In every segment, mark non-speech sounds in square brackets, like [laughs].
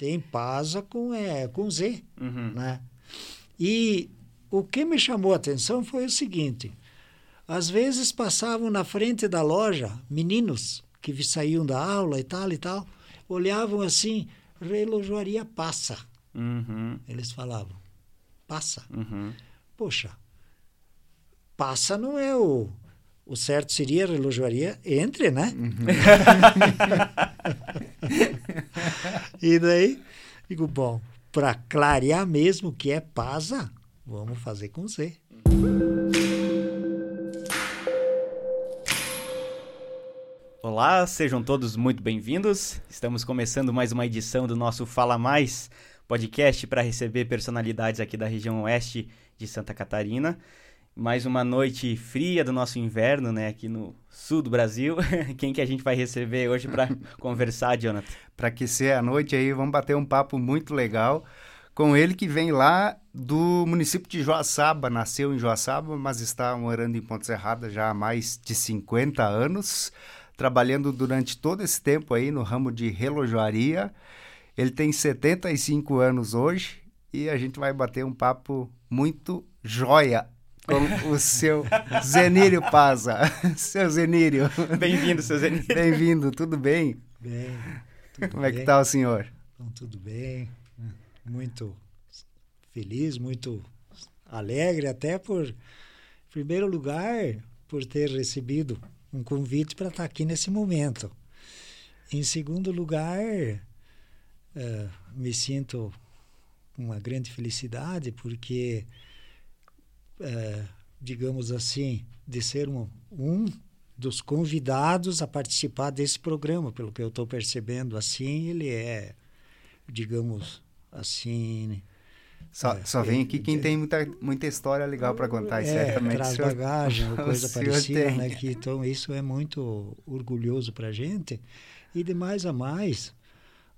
tem Pasa com, é, com Z, Uhum. né? E o que me chamou a atenção foi o seguinte: às vezes passavam na frente da loja meninos que saíam da aula e tal e tal, olhavam assim, relojoaria passa, Uhum. eles falavam, passa. Uhum. Poxa, passa não é o. O certo seria relojoaria entre, né? [laughs] [laughs] e daí, digo, bom, para clarear mesmo que é pasa, vamos fazer com Z. Olá, sejam todos muito bem-vindos. Estamos começando mais uma edição do nosso Fala Mais podcast para receber personalidades aqui da região oeste de Santa Catarina. Mais uma noite fria do nosso inverno, né, aqui no sul do Brasil. [laughs] Quem que a gente vai receber hoje para [laughs] conversar, Jonathan? Para aquecer a noite aí, vamos bater um papo muito legal com ele que vem lá do município de Joaçaba, nasceu em Joaçaba, mas está morando em Ponte Serrada já há mais de 50 anos, trabalhando durante todo esse tempo aí no ramo de relojoaria. Ele tem 75 anos hoje e a gente vai bater um papo muito joia com o seu Zenírio Paza. [laughs] seu Zenírio, Bem-vindo, seu Zenir. bem-vindo, tudo bem? Bem, tudo Como é que bem? tá o senhor? Então, tudo bem. Muito feliz, muito alegre, até por, em primeiro lugar, por ter recebido um convite para estar aqui nesse momento. Em segundo lugar, eh, me sinto com uma grande felicidade porque, eh, digamos assim, de ser um, um dos convidados a participar desse programa, pelo que eu estou percebendo, assim, ele é, digamos assim, Só, É, só vem é, aqui quem é. tem muita, muita história legal para contar, é, certamente. traz senhor- bagagem [laughs] coisa parecida, né? Que, então isso é muito orgulhoso para a gente e de mais a mais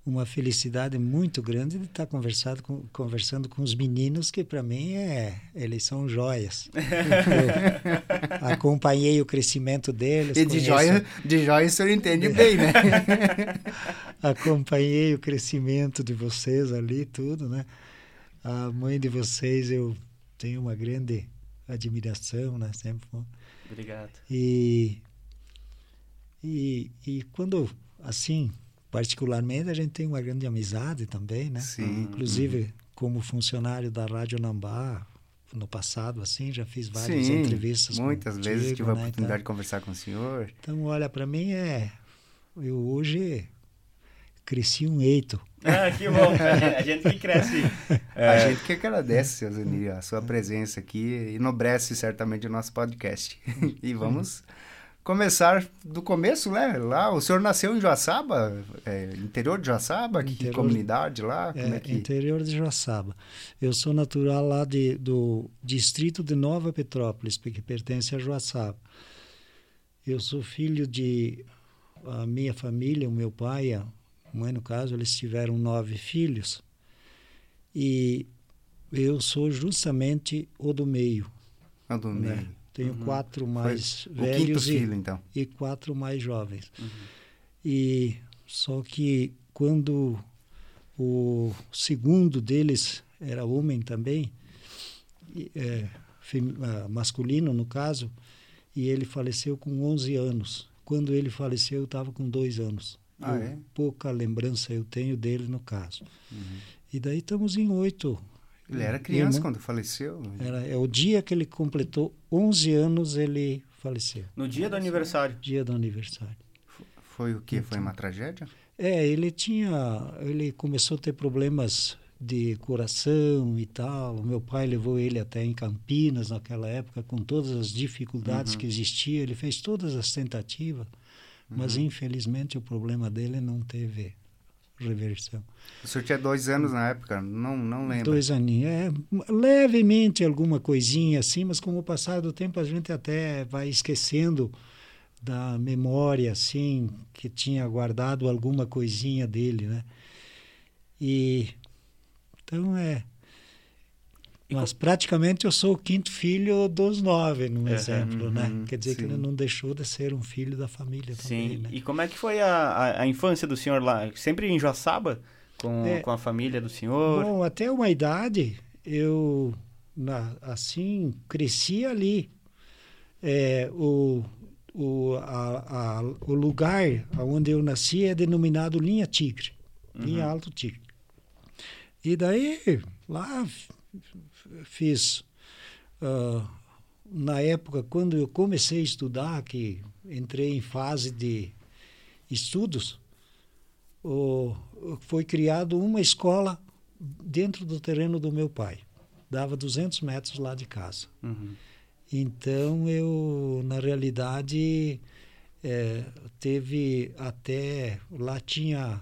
uma felicidade muito grande de estar conversado com, conversando com os meninos que para mim é eles são joias. [laughs] Acompanhei o crescimento deles. E de conheço- joia, de joia o senhor entende bem, né? [laughs] acompanhei o crescimento de vocês ali, tudo, né? A mãe de vocês eu tenho uma grande admiração, né? Sempre. Obrigado. E, e, e quando, assim, particularmente, a gente tem uma grande amizade também, né? Sim. Inclusive, como funcionário da Rádio Nambá, no passado, assim, já fiz várias Sim, entrevistas muitas contigo, vezes tive a né, e oportunidade tal. de conversar com o senhor. Então, olha, para mim é... Eu hoje cresci um eito. Ah, que bom. [laughs] A gente que cresce. A é, gente que agradece, seu Zenir, a sua presença aqui, enobrece certamente o nosso podcast. [laughs] e vamos começar do começo, né? Lá, o senhor nasceu em Joaçaba, é, interior de Joaçaba, que Interior- comunidade lá? Como É, é que... interior de Joaçaba. Eu sou natural lá de, do distrito de Nova Petrópolis, que pertence a Joaçaba. Eu sou filho de a minha família, o meu pai, a mãe no caso, eles tiveram nove filhos e eu sou justamente o do meio. É do né? meio. Tenho quatro mais quinto velhos e, filho, então. e quatro mais jovens. Uhum. E só que quando o segundo deles era homem também, é, fem- ah, masculino no caso, e ele faleceu com 11 anos. Quando ele faleceu, eu estava com dois anos. Ah, Eu- é? Pouca lembrança eu tenho dele no caso. Uhum. E daí estamos em oito. Ele era criança Irmão. quando faleceu? Era, é o dia que ele completou 11 anos, ele faleceu. No dia do aniversário. Dia do aniversário. Foi o quê? Foi Então. uma tragédia? É, ele tinha, ele começou a ter problemas de coração e tal. O meu pai levou ele até em Campinas naquela época, com todas as dificuldades Uhum. que existiam. Ele fez todas as tentativas, mas Uhum. infelizmente o problema dele não teve reversão. O senhor tinha dois anos na época, não, não lembro. Dois aninhos, é, levemente alguma coisinha assim, mas com o passar do tempo a gente até vai esquecendo da memória, assim, que tinha guardado alguma coisinha dele, né? E então é. Mas praticamente eu sou o quinto filho dos nove, num exemplo, né? uhum, Quer dizer que sim. ele não deixou de ser um filho da família também, Sim. né? E como é que foi a, a, a infância do senhor lá? Sempre em Joaçaba? com, é, com a família do senhor? Bom, até uma idade eu na, assim cresci ali. É, o, o, a, a, o lugar onde eu nasci é denominado Linha Tigre, uhum. Linha Alto Tigre. E daí lá fiz uh, na época quando eu comecei a estudar que entrei em fase de estudos o, foi criado uma escola dentro do terreno do meu pai. Dava 200 metros lá de casa. Uhum. Então, eu, na realidade, é, teve até. Lá tinha.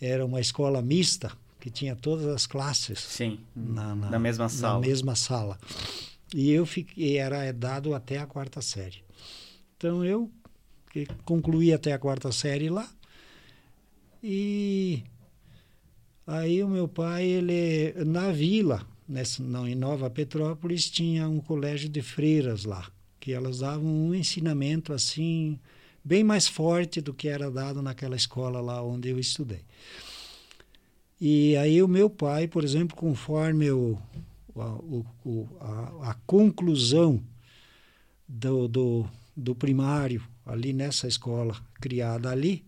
Era uma escola mista, que tinha todas as classes. Sim, na, na, na mesma sala. Na mesma sala. E eu fiquei, era dado até a quarta série. Então, eu concluí até a quarta série lá. E aí o meu pai, ele na vila, nessa, não, em Nova Petrópolis, tinha um colégio de freiras lá, que elas davam um ensinamento assim bem mais forte do que era dado naquela escola lá onde eu estudei. E aí o meu pai, por exemplo, conforme eu, a, a, a conclusão do, do, do primário ali nessa escola criada ali,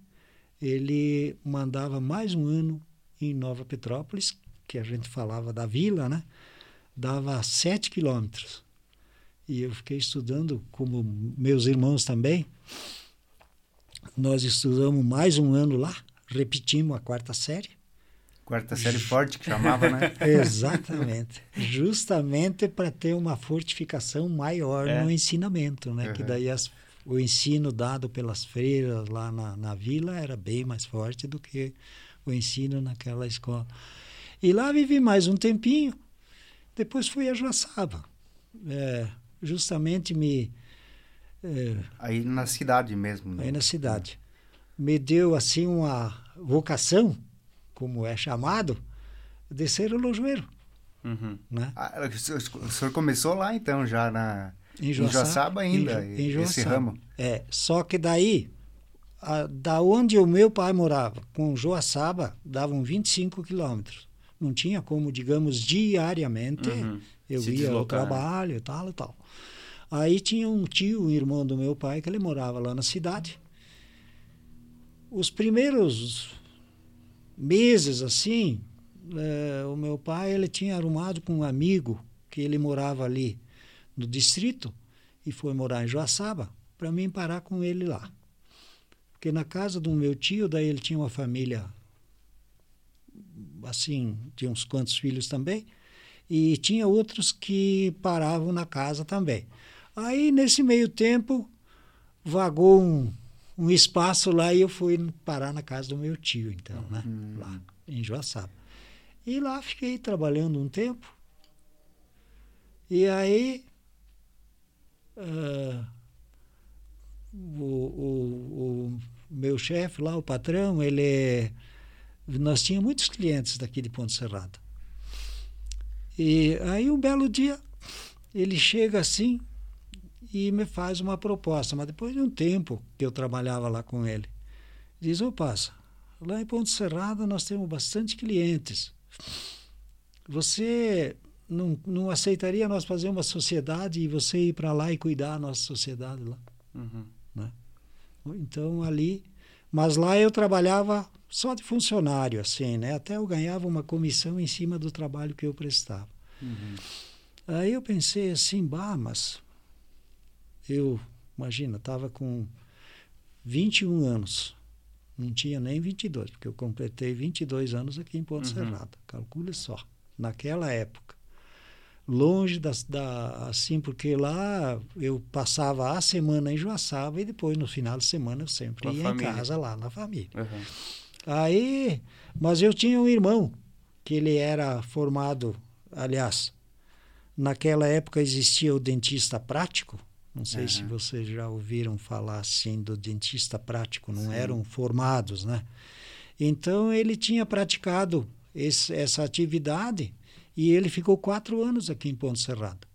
ele mandava mais um ano em Nova Petrópolis, que a gente falava da vila, né? Dava sete quilômetros. E eu fiquei estudando, como meus irmãos também. Nós estudamos mais um ano lá, repetimos a quarta série. Quarta série forte que chamava, né? [laughs] Exatamente. Justamente para ter uma fortificação maior é. no ensinamento, né? Uhum. Que daí as o ensino dado pelas freiras lá na, na vila era bem mais forte do que o ensino naquela escola. E lá vivi mais um tempinho. Depois fui a Joaçaba. É, justamente me. É, aí na cidade mesmo. Né? Aí na cidade. Me deu assim uma vocação, como é chamado, de ser relojoeiro. Uhum. Né? Ah, o senhor começou lá então, já na. Em Joaçaba, em Joaçaba ainda, em, em Joaçaba. esse ramo. É, só que daí, a, da onde o meu pai morava, com Joaçaba, davam 25 quilômetros. Não tinha como, digamos, diariamente, uhum. eu Se ia deslocar, ao trabalho e tal e tal. Aí tinha um tio, um irmão do meu pai, que ele morava lá na cidade. Os primeiros meses, assim, é, o meu pai ele tinha arrumado com um amigo que ele morava ali no distrito e foi morar em Joaçaba para mim parar com ele lá. Porque na casa do meu tio, daí ele tinha uma família assim, tinha uns quantos filhos também, e tinha outros que paravam na casa também. Aí, nesse meio tempo, vagou um, um espaço lá e eu fui parar na casa do meu tio, então, né? Uhum. Lá, em Joaçaba. E lá fiquei trabalhando um tempo. E aí, uh, o, o, o meu chefe lá, o patrão, ele é, nós tínhamos muitos clientes daqui de Ponte Serrada. E aí um belo dia ele chega assim e me faz uma proposta, mas depois de um tempo que eu trabalhava lá com ele, diz: "Ô, passa, lá em Ponte Serrada nós temos bastante clientes. Você não, não aceitaria nós fazer uma sociedade e você ir para lá e cuidar da nossa sociedade lá. Uhum. Né? Então ali, mas lá eu trabalhava só de funcionário, assim, né? Até eu ganhava uma comissão em cima do trabalho que eu prestava. Uhum. Aí eu pensei assim, bah, mas eu, imagina, estava com 21 anos. Não tinha nem 22, porque eu completei 22 anos aqui em Ponto uhum. Serrado. Calcule só. Naquela época longe da, da, assim porque lá eu passava a semana em Joaçaba e depois no final de semana eu sempre ia família. em casa lá na família uhum. aí mas eu tinha um irmão que ele era formado aliás naquela época existia o dentista prático não sei uhum. se vocês já ouviram falar assim do dentista prático não Sim. eram formados né então ele tinha praticado esse, essa atividade e ele ficou quatro anos aqui em Ponte Serrada.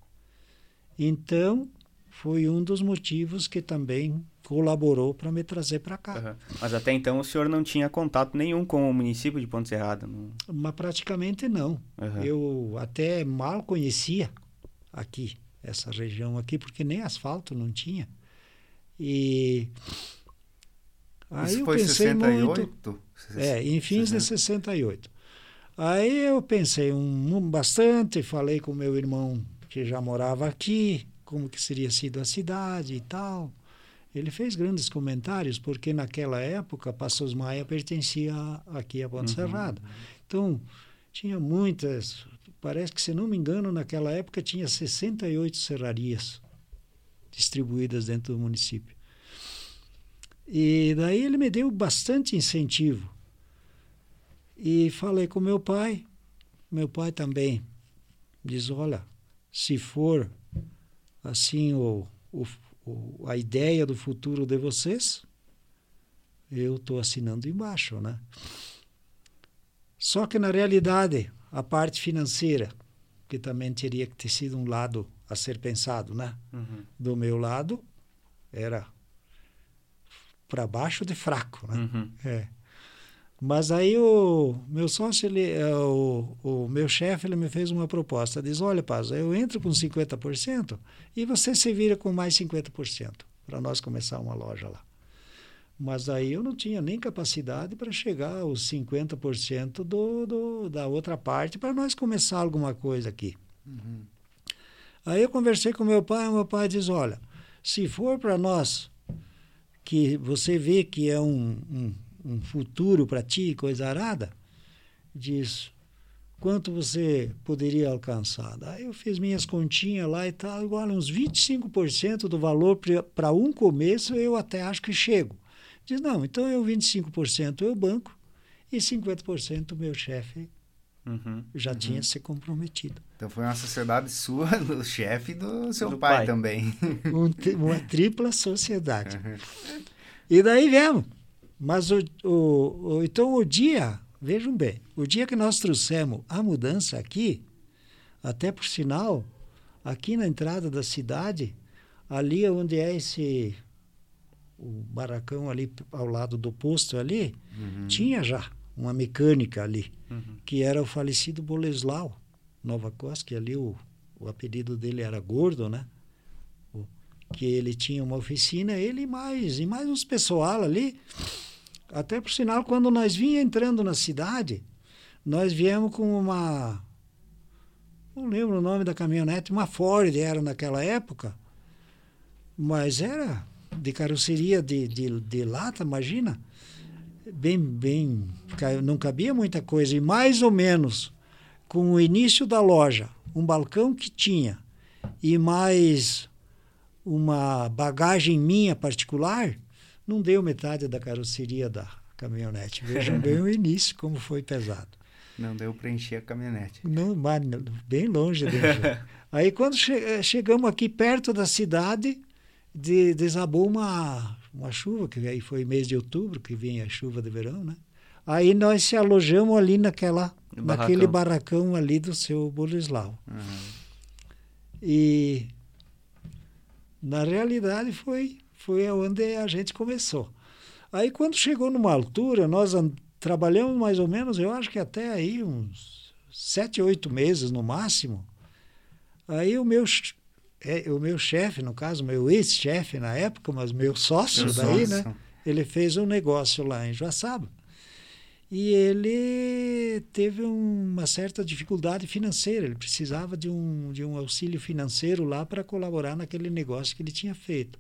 Então, foi um dos motivos que também colaborou para me trazer para cá. Uhum. Mas até então o senhor não tinha contato nenhum com o município de Ponte Serrada? Não... Mas praticamente não. Uhum. Eu até mal conhecia aqui, essa região aqui, porque nem asfalto não tinha. E aí Isso eu foi pensei 68? muito. É, em fins 60. de 68. Aí eu pensei um, um, bastante, falei com meu irmão que já morava aqui, como que seria sido a cidade e tal. Ele fez grandes comentários, porque naquela época Passos Maia pertencia aqui a Ponte uhum. Serrada. Então, tinha muitas, parece que, se não me engano, naquela época tinha 68 serrarias distribuídas dentro do município. E daí ele me deu bastante incentivo. E falei com meu pai. Meu pai também diz: olha, se for assim o, o, o a ideia do futuro de vocês, eu estou assinando embaixo, né? Só que na realidade a parte financeira, que também teria que ter sido um lado a ser pensado, né? Uhum. Do meu lado era para baixo de fraco, né? Uhum. É. Mas aí o meu sócio, ele, é, o, o meu chefe, ele me fez uma proposta. Diz, olha, Paz, eu entro com 50% e você se vira com mais 50% para nós começar uma loja lá. Mas aí eu não tinha nem capacidade para chegar aos 50% do, do, da outra parte para nós começar alguma coisa aqui. Uhum. Aí eu conversei com meu pai, e meu pai diz, olha, se for para nós que você vê que é um, um um futuro para ti, coisa arada, diz quanto você poderia alcançar. Daí eu fiz minhas continhas lá e tal, igual uns 25% do valor para um começo eu até acho que chego. Diz, não, então eu 25% eu banco e 50% o meu chefe uhum, já uhum. tinha se comprometido. Então foi uma sociedade sua, [laughs] do chefe e do seu do pai, pai, também. Um, uma [laughs] tripla sociedade. Uhum. E daí viemos. Mas o, o, o, então o dia, vejam bem, o dia que nós trouxemos a mudança aqui, até por sinal, aqui na entrada da cidade, ali onde é esse o barracão ali ao lado do posto ali, uhum. tinha já uma mecânica ali, uhum. que era o falecido Boleslau Nova Costa, que ali o, o apelido dele era Gordo, né? O, que ele tinha uma oficina, ele e mais, e mais uns pessoal ali. Até por sinal, quando nós vinha entrando na cidade, nós viemos com uma. Não lembro o nome da caminhonete, uma Ford era naquela época, mas era de carroceria de, de, de lata, imagina. Bem, bem. Não cabia muita coisa. E mais ou menos com o início da loja, um balcão que tinha e mais uma bagagem minha particular, não deu metade da carroceria da caminhonete. Vejam bem o início, como foi pesado. Não deu para encher a caminhonete. Não, mas bem longe. [laughs] Aí quando che eh, chegamos aqui perto da cidade, de, desabou uma, uma chuva, que aí foi mês de outubro, que vinha a chuva de verão, né? Aí nós se alojamos ali naquela, barracão. naquele barracão ali do seu Bolislau. Uhum. E na realidade foi foi onde a gente começou. Aí quando chegou numa altura, nós trabalhamos mais ou menos, eu acho que até aí uns sete, oito meses no máximo. Aí o meu, é, o meu chefe, no caso, meu ex-chefe na época, mas meu sócio meu daí, sócio. né? Ele fez um negócio lá em Joaçaba. E ele teve uma certa dificuldade financeira, ele precisava de um, de um auxílio financeiro lá para colaborar naquele negócio que ele tinha feito.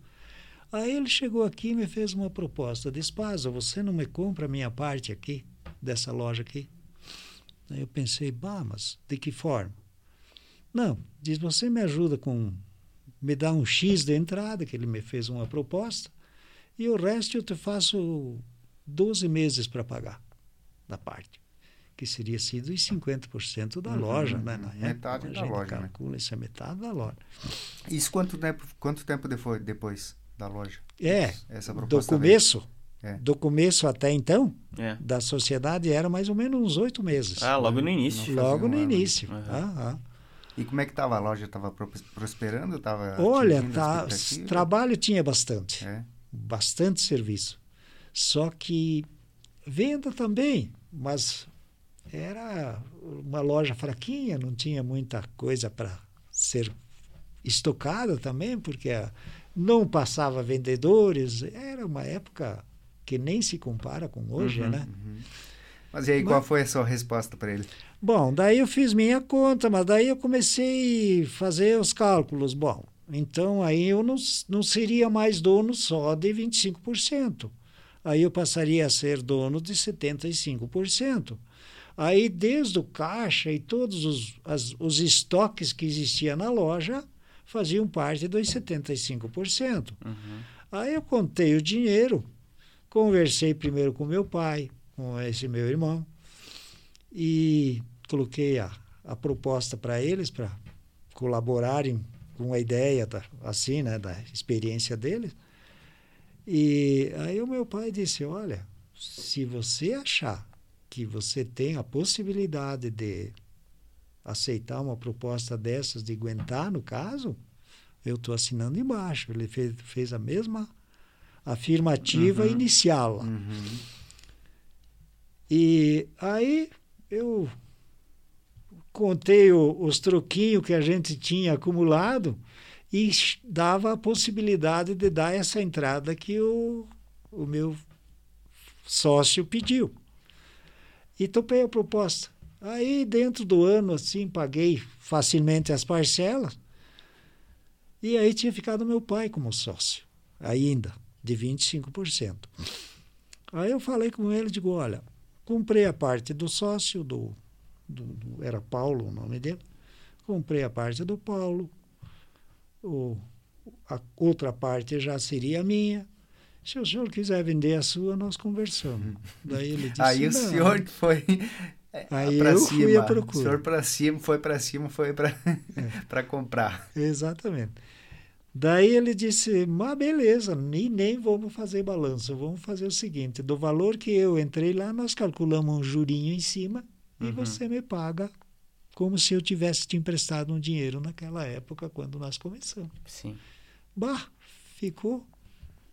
Aí ele chegou aqui e me fez uma proposta. Disse, Paza, você não me compra a minha parte aqui, dessa loja aqui? Aí eu pensei, bah, mas de que forma? Não, diz, você me ajuda com, me dá um X de entrada, que ele me fez uma proposta, e o resto eu te faço 12 meses para pagar da parte. Que seria sido os 50% da uhum, loja, né? Na metade época, da loja. Né? calcula né? isso é metade da loja. Isso quanto tempo, quanto tempo depois? da loja. É, Essa do começo, é. do começo até então, é. da sociedade era mais ou menos uns oito meses. Ah, logo no início. Logo no início. Uhum. Ah, ah. E como é que estava a loja? Estava prosperando? Tava Olha, tá, trabalho tinha bastante. É. Bastante serviço. Só que venda também, mas era uma loja fraquinha, não tinha muita coisa para ser estocada também, porque não passava vendedores. Era uma época que nem se compara com hoje, uhum, né? Uhum. Mas e aí, mas, qual foi a sua resposta para ele? Bom, daí eu fiz minha conta, mas daí eu comecei a fazer os cálculos. Bom, então aí eu não, não seria mais dono só de 25%. Aí eu passaria a ser dono de 75%. Aí, desde o caixa e todos os, as, os estoques que existiam na loja faziam parte dos 75%. Uhum. Aí eu contei o dinheiro, conversei primeiro com meu pai, com esse meu irmão, e coloquei a, a proposta para eles, para colaborarem com a ideia da, assim, né, da experiência deles. E aí o meu pai disse, olha, se você achar que você tem a possibilidade de aceitar uma proposta dessas, de aguentar no caso, eu estou assinando embaixo. Ele fez, fez a mesma afirmativa uhum. inicial. Uhum. E aí eu contei o, os troquinhos que a gente tinha acumulado e dava a possibilidade de dar essa entrada que o, o meu sócio pediu. E topei a proposta. Aí, dentro do ano, assim, paguei facilmente as parcelas. E aí tinha ficado meu pai como sócio, ainda, de 25%. Aí eu falei com ele, digo, olha, comprei a parte do sócio, do, do, do era Paulo o nome dele, comprei a parte do Paulo, o, a outra parte já seria minha, se o senhor quiser vender a sua, nós conversamos. Daí ele disse. Aí o senhor foi. Aí eu cima. fui à procura. O senhor para cima, foi para cima, foi para é. [laughs] comprar. Exatamente. Daí ele disse: Mas beleza, nem, nem vamos fazer balanço, vamos fazer o seguinte: do valor que eu entrei lá, nós calculamos um jurinho em cima uhum. e você me paga como se eu tivesse te emprestado um dinheiro naquela época, quando nós começamos. Sim. Bah, ficou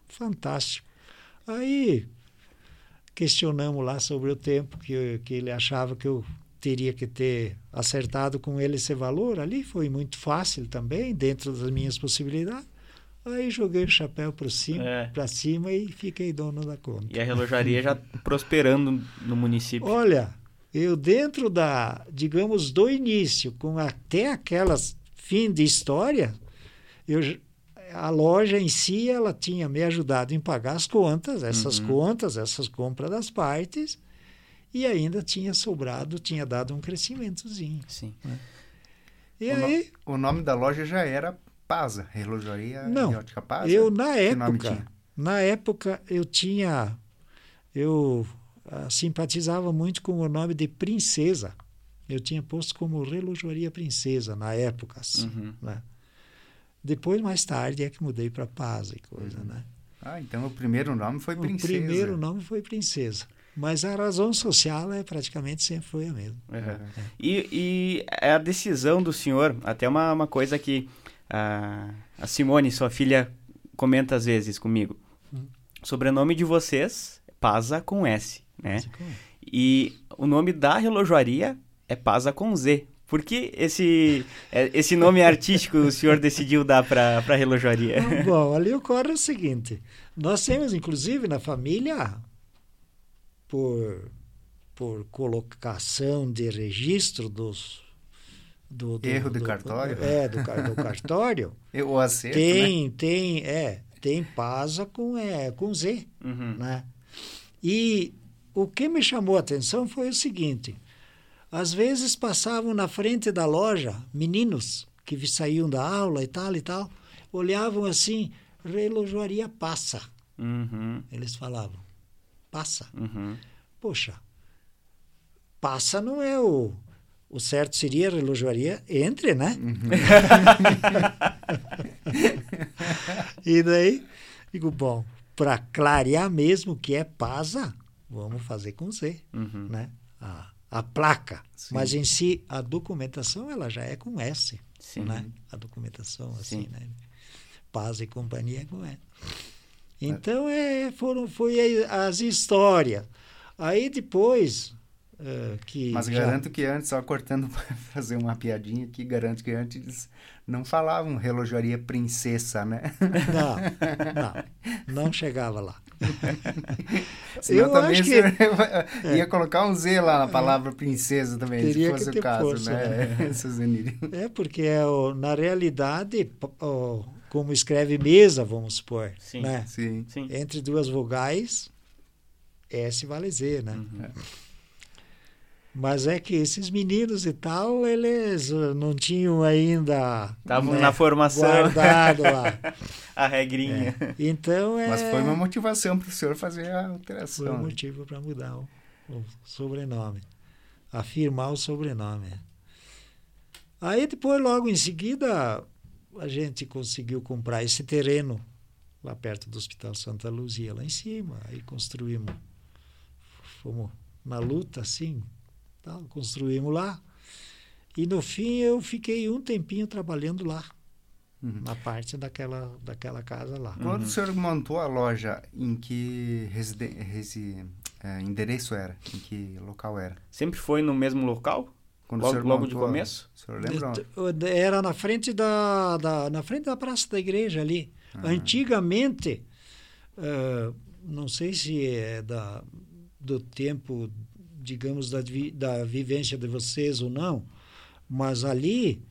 fantástico. Aí questionamos lá sobre o tempo que, que ele achava que eu teria que ter acertado com ele esse valor. Ali foi muito fácil também, dentro das minhas possibilidades. Aí joguei o chapéu para cima, é. para cima e fiquei dono da conta. E a relojaria já [laughs] prosperando no município. Olha, eu dentro da, digamos, do início, com até aquelas fim de história, eu a loja em si ela tinha me ajudado em pagar as contas, essas uhum. contas, essas compras das partes, e ainda tinha sobrado, tinha dado um crescimentozinho. Sim. Né? E o aí... No, o nome da loja já era Pasa, Relojaria Não, Ótica Pasa? eu na época, na época eu tinha, eu uh, simpatizava muito com o nome de Princesa. Eu tinha posto como Relojaria Princesa na época, assim, uhum. né? Depois, mais tarde, é que mudei para Paz e coisa, uhum. né? Ah, então o primeiro nome foi Princesa. O primeiro nome foi Princesa. Mas a razão social é praticamente sempre foi a mesma. Uhum. É. E, e a decisão do senhor, até uma, uma coisa que a, a Simone, sua filha, comenta às vezes comigo. Uhum. Sobrenome de vocês, Paza com S, né? Com... E o nome da relojoaria é Paza com Z. Por que esse, é, esse nome [laughs] artístico o senhor decidiu dar para a relojaria? Bom, ali ocorre o seguinte: nós temos, inclusive, na família, por, por colocação de registro dos. Do, do Erro do, do cartório? É, do, do cartório. [laughs] o acerto, tem, né? tem, é, tem PASA com, é, com Z, uhum. né? E o que me chamou a atenção foi o seguinte: às vezes passavam na frente da loja meninos que saíam da aula e tal e tal, olhavam assim, relojoaria passa. Uhum. Eles falavam, passa. Uhum. Poxa, passa não é o. O certo seria relojoaria entre, né? Uhum. [laughs] e daí, digo, bom, para clarear mesmo que é pasa, vamos fazer com Z, uhum. né? Ah, a placa, Sim. mas em si a documentação ela já é com S, Sim. né? A documentação assim, Sim. né? Paz e companhia é com S. Então é, foram foi as histórias. Aí depois uh, que Mas já... garanto que antes, só cortando [laughs] para fazer uma piadinha aqui, garanto que antes não falavam relojaria princesa, né? Não, [laughs] não, não chegava lá. [laughs] Eu também acho que... ia é. colocar um Z lá na palavra princesa também, Teria se fosse o caso, força, né? né? é, porque é, na realidade, como escreve mesa, vamos supor, sim, né? Sim, sim. Entre duas vogais, S vale Z, né? Uhum. Mas é que esses meninos e tal, eles uh, não tinham ainda. Estavam né, na formação. Guardado lá. [laughs] a regrinha. É. Então é. Mas foi uma motivação para o senhor fazer a alteração. Foi um motivo para mudar o, o, sobrenome. Afirmar o sobrenome. Aí depois, logo em seguida, a gente conseguiu comprar esse terreno lá perto do Hospital Santa Luzia, lá em cima. Aí construímos. Fomos na luta, assim, Tal, construímos lá. E no fim eu fiquei um tempinho trabalhando lá. Uhum. Na parte daquela, daquela casa lá. Quando uhum. o senhor montou a loja, em que residen resi é, endereço era? Em que local era? Sempre foi no mesmo local? Quando logo, logo de começo? O senhor lembra? Era na frente da, da, na frente da praça da igreja ali. Uhum. Antigamente, uh, não sei se é da, do tempo digamos, da, da vivência de vocês ou não, mas ali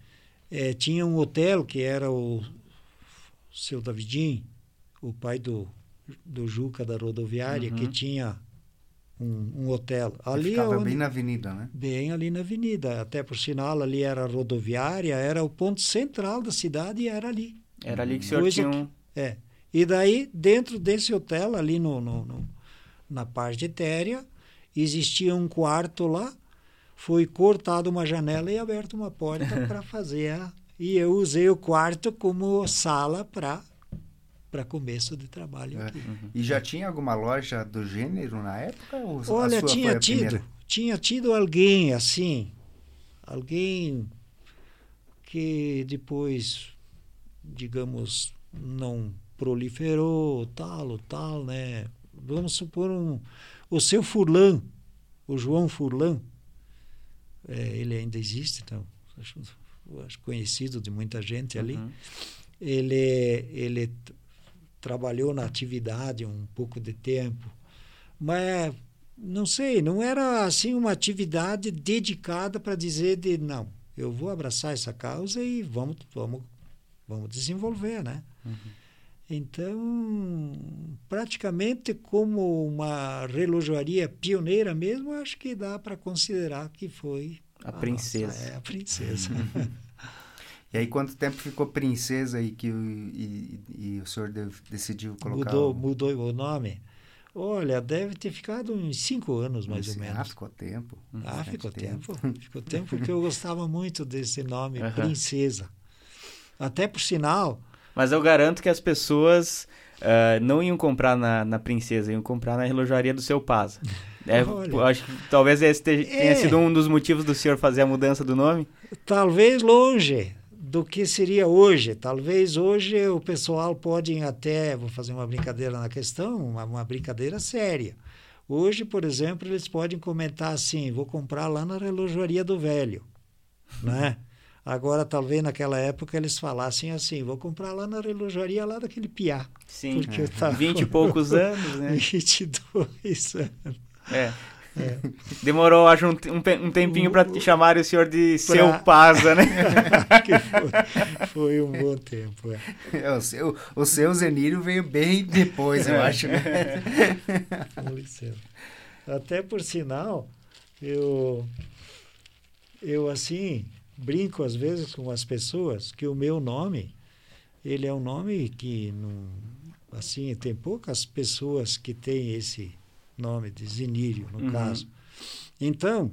é, tinha um hotel que era o seu Davidim, o pai do, do Juca da rodoviária, uhum. que tinha um, um hotel. Ali ficava onde, bem na avenida, né? Bem ali na avenida. Até por sinal, ali era a rodoviária, era o ponto central da cidade e era ali. Era ali que o senhor Coisa tinha um... Que, é. E daí, dentro desse hotel, ali no, no, no na parte etérea, existia um quarto lá, foi cortada uma janela e aberta uma porta [laughs] para fazer a... E eu usei o quarto como sala para para começo de trabalho é. Uhum. E já tinha alguma loja do gênero na época? Ou Olha, tinha tido, primeira? tinha tido alguém assim, alguém que depois, digamos, não proliferou, tal, tal, né? Vamos supor um, o seu Furlan, o João Furlan, é, ele ainda existe, então, acho, acho, conhecido de muita gente ali. Uhum. Ele, ele trabalhou na atividade um pouco de tempo, mas não sei, não era assim uma atividade dedicada para dizer de não, eu vou abraçar essa causa e vamos, vamos, vamos desenvolver, né? Uhum. Então, praticamente como uma relojoaria pioneira mesmo, acho que dá para considerar que foi a, a princesa. Nossa, é, a princesa. [laughs] e aí, quanto tempo ficou princesa e que e, e o senhor decidiu colocar? Mudou, o... mudou o nome. Olha, deve ter ficado uns cinco anos, mais ou menos. Ah, ficou tempo. Ah, ficou tempo. tempo. ficou tempo porque eu [laughs] gostava muito desse nome, uhum. Princesa. Até por sinal, mas eu garanto que as pessoas uh, não iam comprar na, na Princesa, iam comprar na relojaria do seu Pasa. É, acho que talvez esse tenha é. sido um dos motivos do senhor fazer a mudança do nome. Talvez longe do que seria hoje. Talvez hoje o pessoal pode até, vou fazer uma brincadeira na questão, uma, uma brincadeira séria. Hoje, por exemplo, eles podem comentar assim: vou comprar lá na relojaria do velho, [laughs] né? Agora, talvez naquela época eles falassem assim: vou comprar lá na relojaria lá daquele piá. Sim, porque é. tava... 20 e poucos anos, né? [laughs] 22 anos. É. É. Demorou, acho, um, um tempinho para chamar o senhor de pra... seu Paza, né? [laughs] foi, foi, um bom tempo. É. É, o, seu, o seu Zenírio veio bem depois, eu é. acho. Né? Com licença. Até por sinal, eu, eu assim, brinco às vezes com as pessoas que o meu nome, ele é um nome que não, assim, tem poucas pessoas que têm esse nome de Zinírio, no uhum. caso. Então,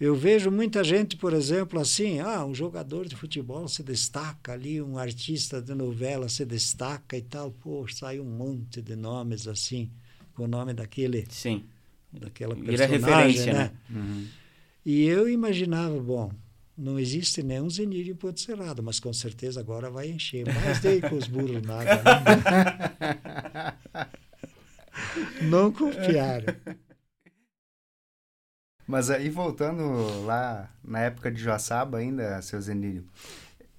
eu vejo muita gente, por exemplo, assim, ah, um jogador de futebol se destaca ali, um artista de novela se destaca e tal, pô, sai um monte de nomes assim, com o nome daquele, Sim. daquela personagem, né? né? Uhum. E eu imaginava, bom, não existe nenhum Zenir em Ponte Serrada, mas com certeza agora vai encher. Mas daí com os burros nada. Não, [laughs] não confiaram. Mas aí, voltando lá na época de Joaçaba ainda, seu Zenírio,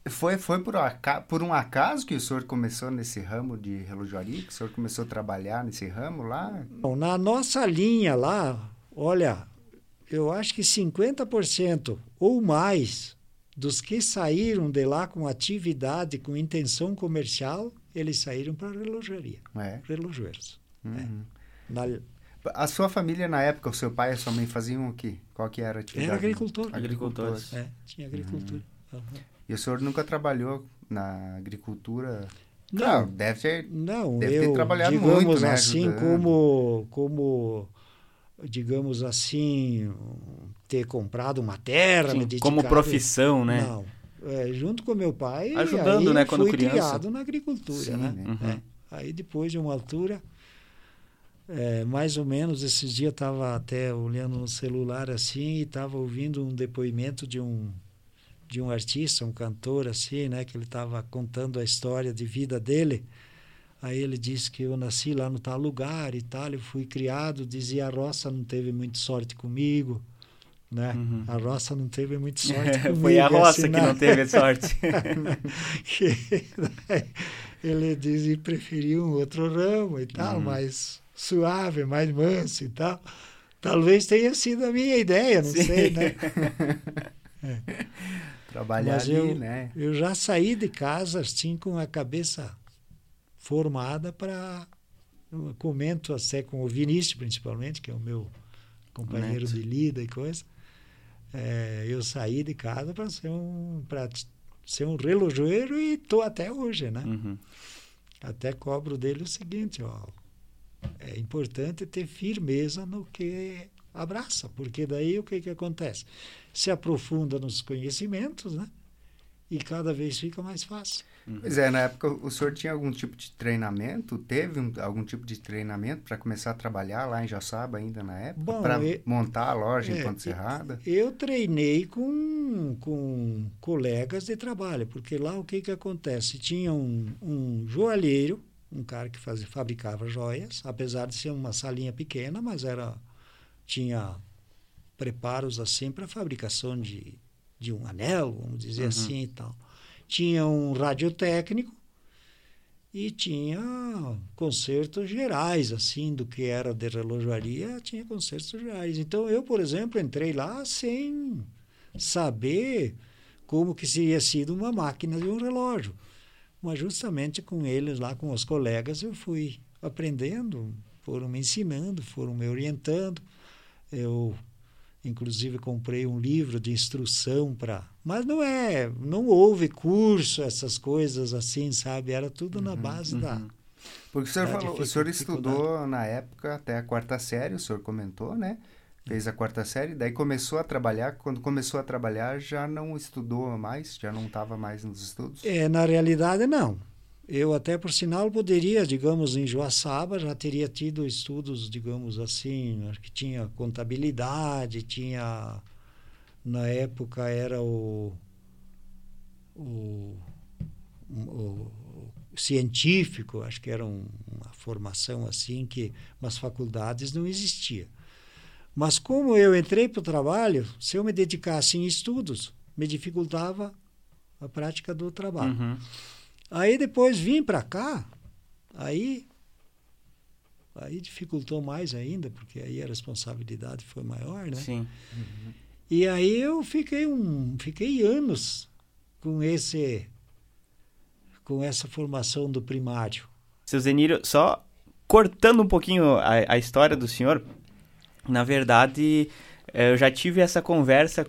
foi, foi por, por um acaso que o senhor começou nesse ramo de relojoaria? Que o senhor começou a trabalhar nesse ramo lá? Bom, na nossa linha lá, olha, eu acho que 50% ou mais dos que saíram de lá com atividade, com intenção comercial, eles saíram para a relojoaria. É. Relojoeiros. Uhum. É. Na... A sua família, na época, o seu pai e a sua mãe faziam o quê? Qual que era a atividade? Era agricultor. Agricultores. É, tinha agricultura. Uhum. Uhum. E o senhor nunca trabalhou na agricultura? Não, deve ter, não, deve eu, ter trabalhado digamos muito, né, assim, como, como, digamos assim, ter comprado uma terra, Sim, como profissão, né? Não, é, junto com meu pai, ajudando, aí né, quando fui criança. criado na agricultura, Sim, né? Uhum. É. Aí depois de uma altura, é, mais ou menos esses dias estava até olhando no celular assim e estava ouvindo um depoimento de um de um artista, um cantor assim, né, que ele estava contando a história de vida dele. Aí ele disse que eu nasci lá no tal lugar e tal, eu fui criado, dizia a roça não teve muita sorte comigo, né? Uhum. A roça não teve muita [laughs] sorte comigo. Foi a roça assim, que não teve sorte. [laughs] ele dizia que preferia um outro ramo e tal, uhum. mais suave, mais manso e tal. Talvez tenha sido a minha ideia, não Sim. sei, né? [laughs] é. Trabalhar Mas ali, eu, né? Eu já saí de casa assim com a cabeça formada para comento até com o Vinícius principalmente, que é o meu companheiro Neto. de lida e coisa. É, eu saí de casa para ser um para ser um relojoeiro e tô até hoje, né? Uhum. Até cobro dele o seguinte, ó, é importante ter firmeza no que abraça, porque daí o que que acontece? se aprofunda nos conhecimentos, né? E cada vez fica mais fácil. Uhum. Pois é, na época o senhor tinha algum tipo de treinamento? Teve um, algum tipo de treinamento para começar a trabalhar lá em Jaçaba ainda na época? Para montar a loja é, em Ponte Serrada? Eu treinei com, com colegas de trabalho, porque lá o que, que acontece? Tinha um, um joalheiro, um cara que fazia, fabricava joias, apesar de ser uma salinha pequena, mas era tinha preparos assim para a fabricação de, de um anel, vamos dizer uhum. assim e tal. Tinha um radiotécnico e tinha concertos gerais, assim, do que era de relojaria, tinha concertos gerais. Então, eu, por exemplo, entrei lá sem saber como que seria sido uma máquina de um relógio. Mas justamente com eles lá, com os colegas, eu fui aprendendo, foram me ensinando, foram me orientando. Eu Inclusive comprei um livro de instrução para, mas não é, não houve curso essas coisas assim, sabe? Era tudo uhum, na base uhum. da Porque o senhor falou, o senhor estudou na época até a quarta série, o senhor comentou, né? Fez a quarta série, daí começou a trabalhar. Quando começou a trabalhar, já não estudou mais, já não estava mais nos estudos? É, na realidade, não. Eu até, por sinal, poderia, digamos, em Joaçaba, já teria tido estudos, digamos assim, que tinha contabilidade, tinha... Na época era o, o, o, científico, acho que era um, uma formação assim, que nas faculdades não existia. Mas como eu entrei para o trabalho, se eu me dedicasse em estudos, me dificultava a prática do trabalho. Uhum. Aí depois vim para cá, aí aí dificultou mais ainda, porque aí a responsabilidade foi maior, né? Sim. Uhum. E aí eu fiquei um fiquei anos com esse com essa formação do primário. Seu Zenírio, só cortando um pouquinho a, a história do senhor, na verdade, eh, eu já tive essa conversa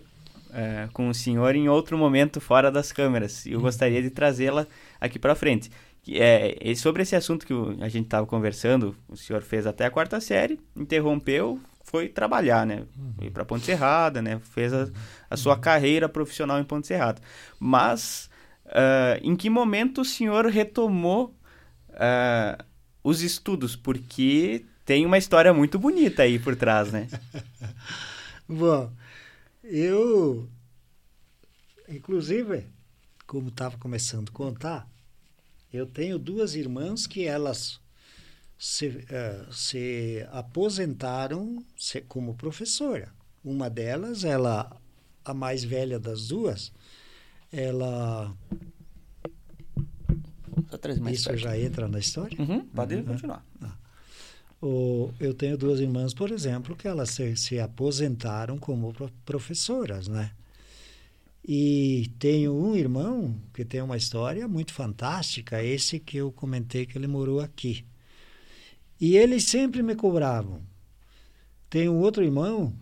é, com o senhor em outro momento fora das câmeras. E eu uhum. gostaria de trazê-la aqui para frente. É, e sobre esse assunto que a gente estava conversando, o senhor fez até a quarta série, interrompeu, foi trabalhar, né? Uhum. Foi para Ponte Serrada, né? Fez a, a sua uhum. carreira profissional em Ponte Serrada. Mas uh, em que momento o senhor retomou uh, os estudos? Porque tem uma história muito bonita aí por trás, né? [laughs] Bom, Eu, inclusive, como estava começando a contar, eu tenho duas irmãs que elas se, uh, se aposentaram se, como professora. Uma delas, ela, a mais velha das duas, ela isso já entra na história? Uhum, pode uhum. continuar. Ah. O, eu tenho duas irmãs, por exemplo, que elas se, se aposentaram como professoras, né? E tenho um irmão que tem uma história muito fantástica, esse que eu comentei que ele morou aqui. E eles sempre me cobravam. Tenho um outro irmão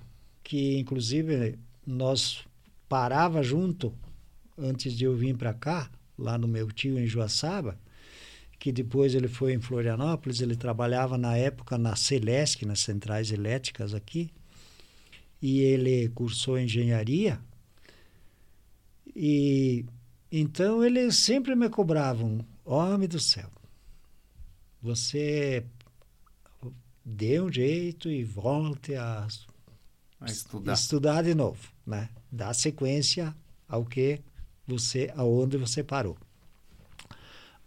que, inclusive, nós parava junto antes de eu vir para cá, lá no meu tio em Joaçaba, que depois ele foi em Florianópolis, ele trabalhava na época na Celesc, nas centrais elétricas aqui, e ele cursou engenharia. E então eles sempre me cobravam, homem do céu, você dê um jeito e volte a, a estudar. estudar de novo, né? Dá sequência ao que você, aonde você parou.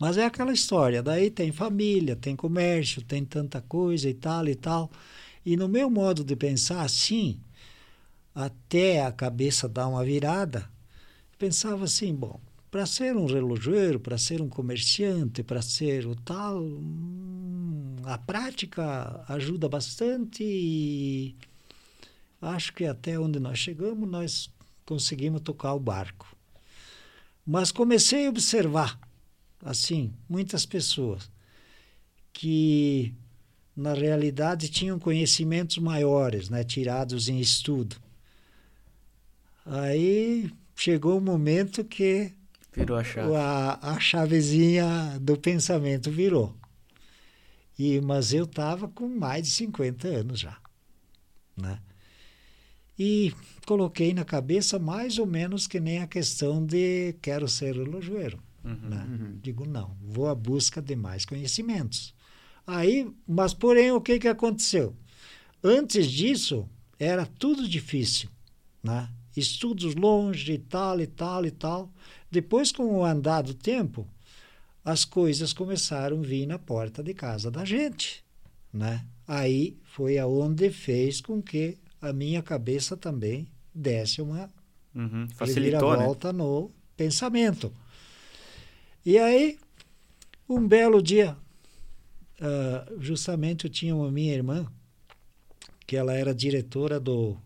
Mas é aquela história, daí tem família, tem comércio, tem tanta coisa e tal e tal. E no meu modo de pensar assim, até a cabeça dar uma virada, pensava assim, bom, para ser um relojoeiro, para ser um comerciante, para ser o tal, hum, a prática ajuda bastante e acho que até onde nós chegamos nós conseguimos tocar o barco. Mas comecei a observar assim, muitas pessoas que na realidade tinham conhecimentos maiores, né, tirados em estudo. Aí chegou o momento que virou a chave. A, a chavezinha do pensamento virou. E mas eu estava com mais de 50 anos já, né? E coloquei na cabeça mais ou menos que nem a questão de quero ser relojoeiro. Uhum, né? uhum. Digo, não, vou à busca de mais conhecimentos. Aí, mas porém, o que, que aconteceu? Antes disso, era tudo difícil, né? Estudos longe e tal e tal e tal. Depois, com o andar do tempo, as coisas começaram a vir na porta de casa da gente, né? Aí foi aonde fez com que a minha cabeça também desse uma uhum. Facilitou, volta né? no pensamento. E aí, um belo dia, uh, justamente eu tinha uma minha irmã, que ela era diretora do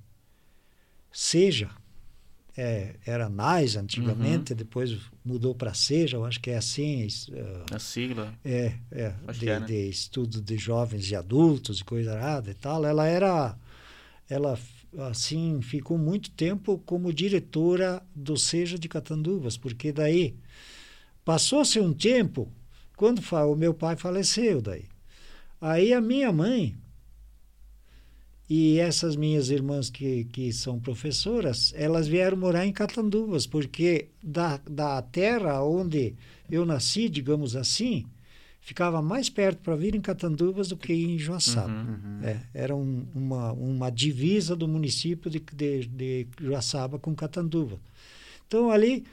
Seja, é, era NAIS antigamente, uhum. depois mudou para Seja, eu acho que é assim. Uh, a sigla. É, é, de, é né? de, estudo de jovens e adultos e coisa errada e tal. Ela era, ela assim, ficou muito tempo como diretora do Seja de Catanduvas, porque daí Passou-se um tempo, quando o meu pai faleceu daí. Aí a minha mãe e essas minhas irmãs que, que são professoras, elas vieram morar em Catanduvas, porque da, da terra onde eu nasci, digamos assim, ficava mais perto para vir em Catanduvas do que em Joaçaba. Uhum, uhum. É, era um, uma, uma divisa do município de, de, de Joaçaba com Catanduva. Então ali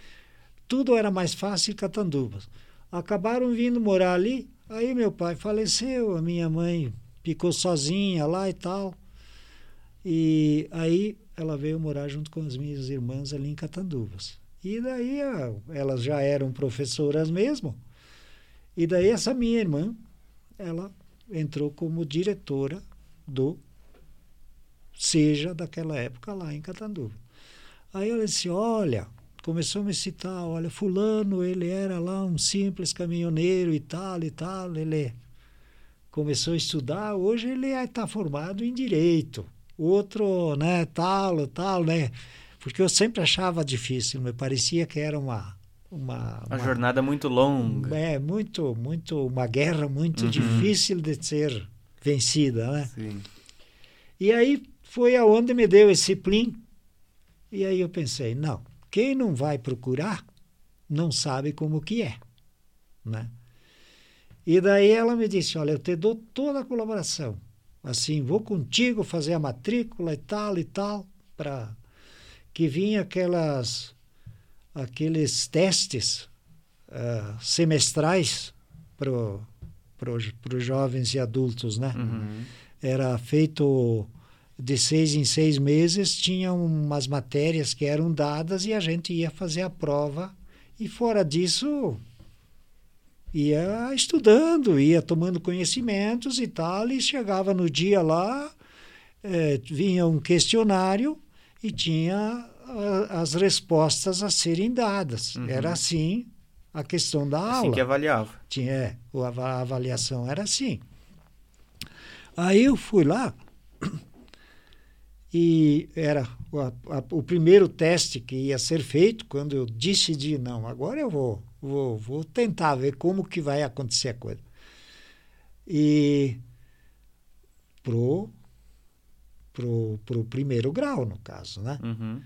tudo era mais fácil em Catanduvas. Acabaram vindo morar ali, aí meu pai faleceu, a minha mãe ficou sozinha lá e tal. E aí ela veio morar junto com as minhas irmãs ali em Catanduvas. E daí elas já eram professoras mesmo. E daí essa minha irmã, ela entrou como diretora do Seja daquela época lá em Catanduva. Aí ela disse: Olha, começou a me citar, olha, fulano, ele era lá um simples caminhoneiro e tal e tal, ele começou a estudar, hoje ele está formado em direito. Outro, né, tal, tal, né? Porque eu sempre achava difícil, me parecia que era uma uma, uma, uma jornada muito longa. É, muito, muito, uma guerra muito uhum. difícil de ser vencida, né? Sim. E aí foi aonde me deu esse plim. E aí eu pensei, não, quem não vai procurar não sabe como que é, né? E daí ela me disse, olha, eu te dou toda a colaboração. Assim, vou contigo fazer a matrícula e tal e tal, para que vinha aquelas aqueles testes uh, semestrais para os jovens e adultos, né? Uhum. Era feito de seis em seis meses, tinha umas matérias que eram dadas e a gente ia fazer a prova. E fora disso, ia estudando, ia tomando conhecimentos e tal, e chegava no dia lá, eh, vinha um questionário e tinha a, as respostas a serem dadas. Uhum. Era assim a questão da Assim aula. que avaliava. Tinha, é, a avaliação era assim. Aí eu fui lá e era o, a, o primeiro teste que ia ser feito quando eu decidi, não, agora eu vou, vou, vou tentar ver como que vai acontecer a coisa. E pro, pro, pro primeiro grau, no caso, né? Uhum.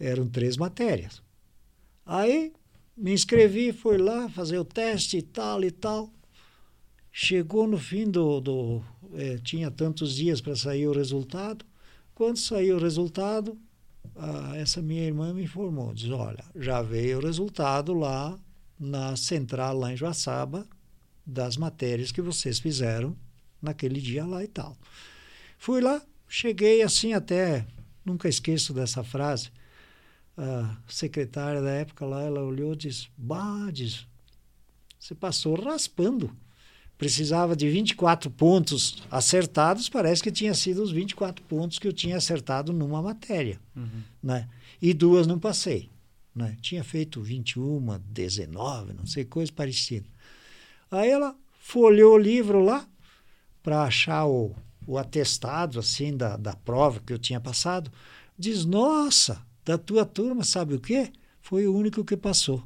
Eram três matérias. Aí me inscrevi, fui lá fazer o teste e tal e tal. Chegou no fim do. do eh, tinha tantos dias para sair o resultado. Quando saiu o resultado, essa minha irmã me informou: diz, olha, já veio o resultado lá na central, lá em Joaçaba, das matérias que vocês fizeram naquele dia lá e tal. Fui lá, cheguei assim até. Nunca esqueço dessa frase a secretária da época lá, ela olhou e disse: Bah, diz, você passou raspando. Precisava de 24 pontos acertados, parece que tinha sido os 24 pontos que eu tinha acertado numa matéria. Uhum. Né? E duas não passei. Né? Tinha feito 21, 19, não sei, coisa parecida. Aí ela folheou o livro lá para achar o, o atestado assim da, da prova que eu tinha passado. Diz: Nossa, da tua turma, sabe o quê? Foi o único que passou.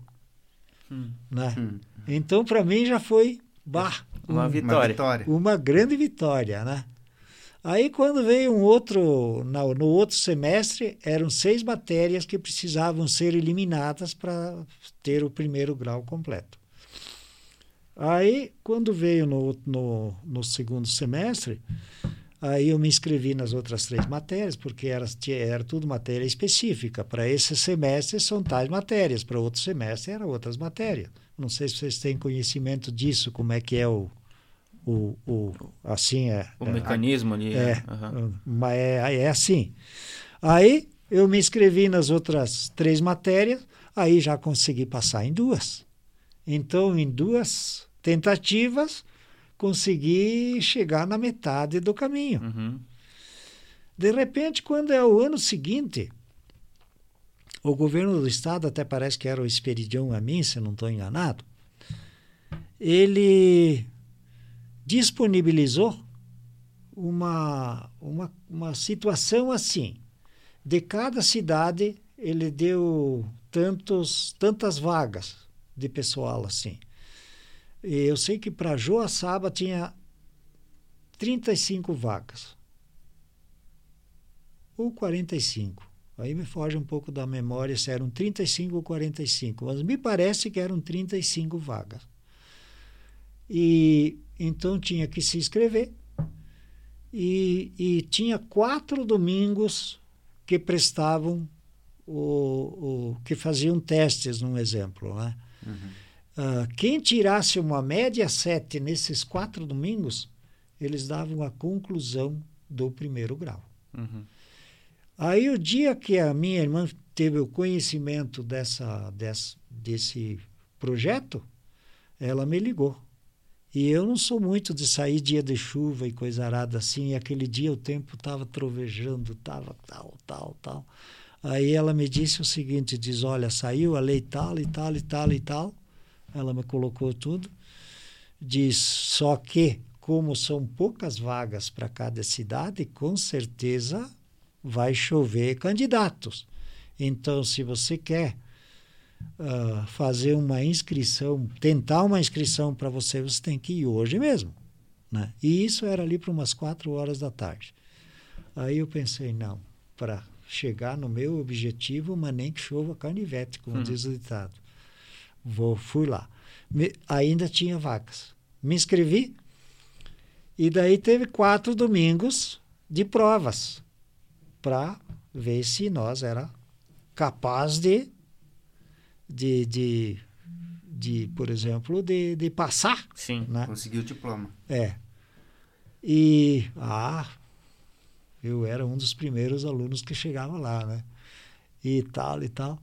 Hum. Né? Hum. Então, para mim, já foi bah, Uma um- vitória. Uma vitória. uma grande vitória, né? Aí, quando veio um outro, no, no outro semestre, eram seis matérias que precisavam ser eliminadas para ter o primeiro grau completo. Aí, quando veio no, no, no segundo semestre, aí eu me inscrevi nas outras três matérias, porque era, era tudo matéria específica. Para esse semestre são tais matérias, para outro semestre eram outras matérias. Não sei se vocês têm conhecimento disso, como é que é o, o, o assim é, O é, mecanismo ali. é, aham. mas é, é assim. Aí eu me inscrevi nas outras três matérias, aí já consegui passar em duas. Então, em duas tentativas, consegui chegar na metade do caminho. Uhum. De repente, quando é o ano seguinte, o governo do estado, até parece que era o Esperidião a mim, se não estou enganado, ele disponibilizou uma, uma, uma situação assim. De cada cidade, ele deu tantos, tantas vagas de pessoal assim. E eu sei que para Joaçaba tinha 35 vagas ou 45. Aí me foge um pouco da memória se eram 35 ou 45, mas me parece que eram 35 vagas. E então tinha que se inscrever. E, e tinha quatro domingos que prestavam o, o que faziam testes, num exemplo, né? Ah, quem tirasse uma média 7 nesses quatro domingos, eles davam a conclusão do primeiro grau. Uhum. Aí o dia que a minha irmã teve o conhecimento dessa, desse projeto, ela me ligou. E eu não sou muito de sair dia de chuva e coisa arada assim. E aquele dia o tempo estava trovejando, estava tal, tal, tal. Aí ela me disse o seguinte, diz, olha, saiu a lei tal e tal e tal e tal. Ela me colocou tudo. Diz, só que, como são poucas vagas para cada cidade, com certeza vai chover candidatos. Então, se você quer uh, fazer uma inscrição, tentar uma inscrição para você, você tem que ir hoje mesmo. Né? E isso era ali para umas quatro horas da tarde. Aí eu pensei, não, para chegar no meu objetivo, mas nem que chova canivete, como Hum. diz o ditado. Vou, fui lá. Me- ainda tinha vagas. Me inscrevi e daí teve quatro domingos de provas para ver se nós era capaz de, de, de, de por exemplo, de, de passar. Sim. Né? Conseguiu o diploma. É. E, ah, eu era um dos primeiros alunos que chegava lá, né? E tal, e tal.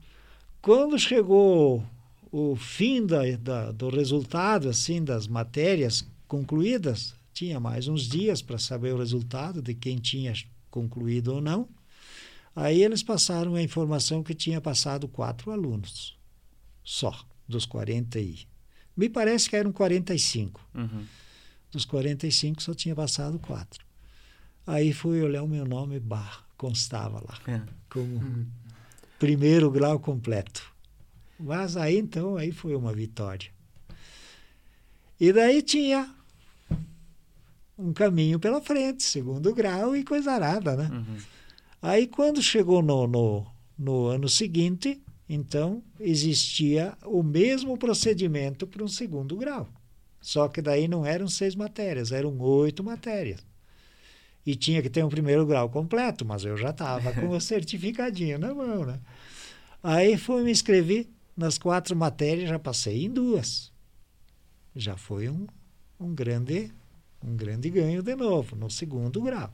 Quando chegou o fim da, da, do resultado, assim, das matérias concluídas, tinha mais uns dias para saber o resultado de quem tinha concluído ou não. Aí eles passaram a informação que tinha passado quatro alunos, só, dos 40 e... Me parece que eram 45. Uhum. Dos 45 só tinha passado quatro. Aí fui olhar o meu nome, bah, constava lá, É. como primeiro grau completo. Mas aí então, aí foi uma vitória. E daí tinha um caminho pela frente, segundo grau e coisa arada, né? Uhum. Aí quando chegou no, no, no ano seguinte, então existia o mesmo procedimento para um segundo grau. Só que daí não eram seis matérias, eram oito matérias. E tinha que ter um primeiro grau completo, mas eu já estava com o [laughs] certificadinho na mão, né? Aí fui me inscrever nas quatro matérias, já passei em duas. Já foi um, um grande um grande ganho de novo, no segundo grau.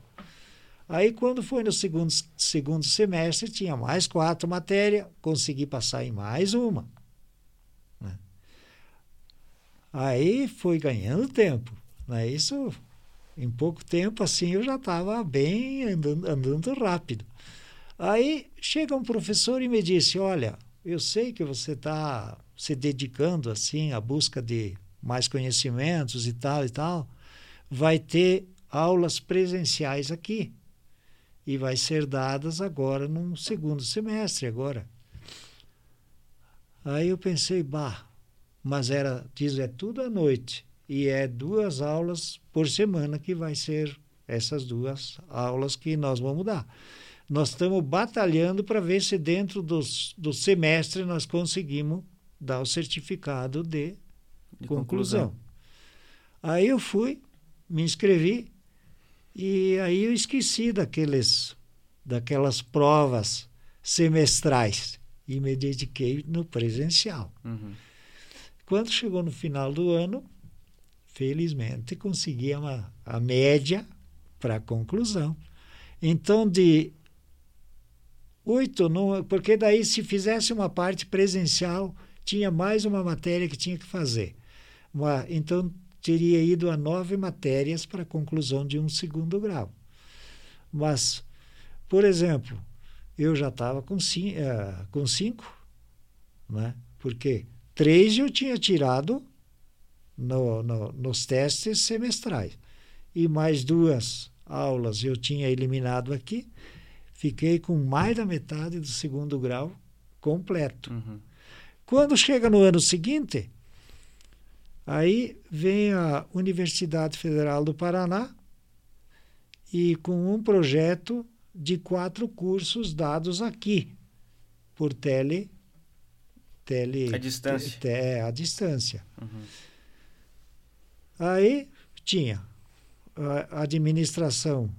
Aí, quando foi no segundo, segundo semestre, tinha mais quatro matérias, consegui passar em mais uma. né? Aí foi ganhando tempo. Né? Isso, em pouco tempo, assim, eu já estava bem andando, andando rápido. Aí chega um professor e me disse: Olha, eu sei que você está se dedicando assim à busca de mais conhecimentos e tal e tal. Vai ter aulas presenciais aqui e vai ser dadas agora num segundo semestre agora. Aí eu pensei, bah, mas era, diz, é tudo à noite e é duas aulas por semana que vai ser essas duas aulas que nós vamos dar. Nós estamos batalhando para ver se dentro dos, do semestre nós conseguimos dar o certificado de, De conclusão. Aí eu fui, me inscrevi e aí eu esqueci daqueles, daquelas provas semestrais e me dediquei no presencial. Uhum. Quando chegou no final do ano, felizmente consegui a, a média para a conclusão. Então, de oito, porque daí se fizesse uma parte presencial, tinha mais uma matéria que tinha que fazer. Uma, então, teria ido a nove matérias para a conclusão de um segundo grau. Mas, por exemplo, eu já estava com, uh, com cinco, né? porque três eu tinha tirado no, no, nos testes semestrais e mais duas aulas eu tinha eliminado aqui. Fiquei com mais da metade do segundo grau completo. Uhum. Quando chega no ano seguinte, aí vem a Universidade Federal do Paraná e com um projeto de quatro cursos dados aqui por tele tele A distância. te- é, a distância. Uhum. Aí tinha a administração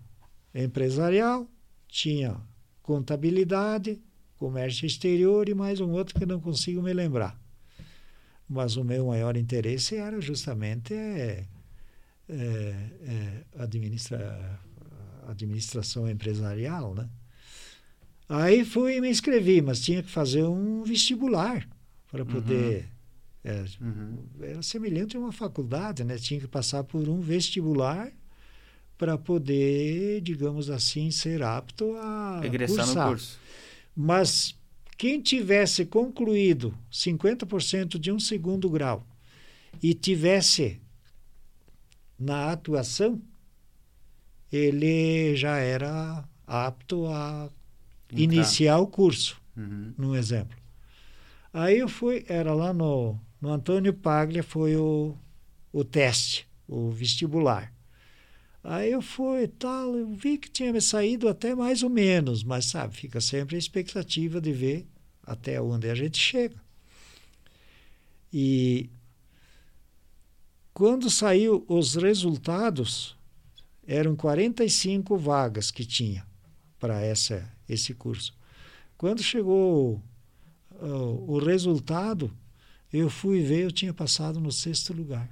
empresarial, tinha contabilidade, comércio exterior e mais um outro que não consigo me lembrar. Mas o meu maior interesse era justamente é, é, é, administra, administração empresarial, né? Aí fui e me inscrevi, mas tinha que fazer um vestibular para poder é, Uhum. era semelhante a uma faculdade, né? Tinha que passar por um vestibular para poder, digamos assim, ser apto a Regressar cursar. no curso. Mas quem tivesse concluído 50% de um segundo grau e tivesse na atuação, ele já era apto a Entrar. iniciar o curso Uhum. num exemplo. Aí eu fui, era lá no, no Antônio Paglia, foi o, o teste, o vestibular. Aí eu fui e tal, eu vi que tinha me saído até mais ou menos, mas sabe, fica sempre a expectativa de ver até onde a gente chega. E quando saiu os resultados, eram 45 vagas que tinha para essa esse curso. Quando chegou uh, o resultado, eu fui ver, eu tinha passado no sexto lugar.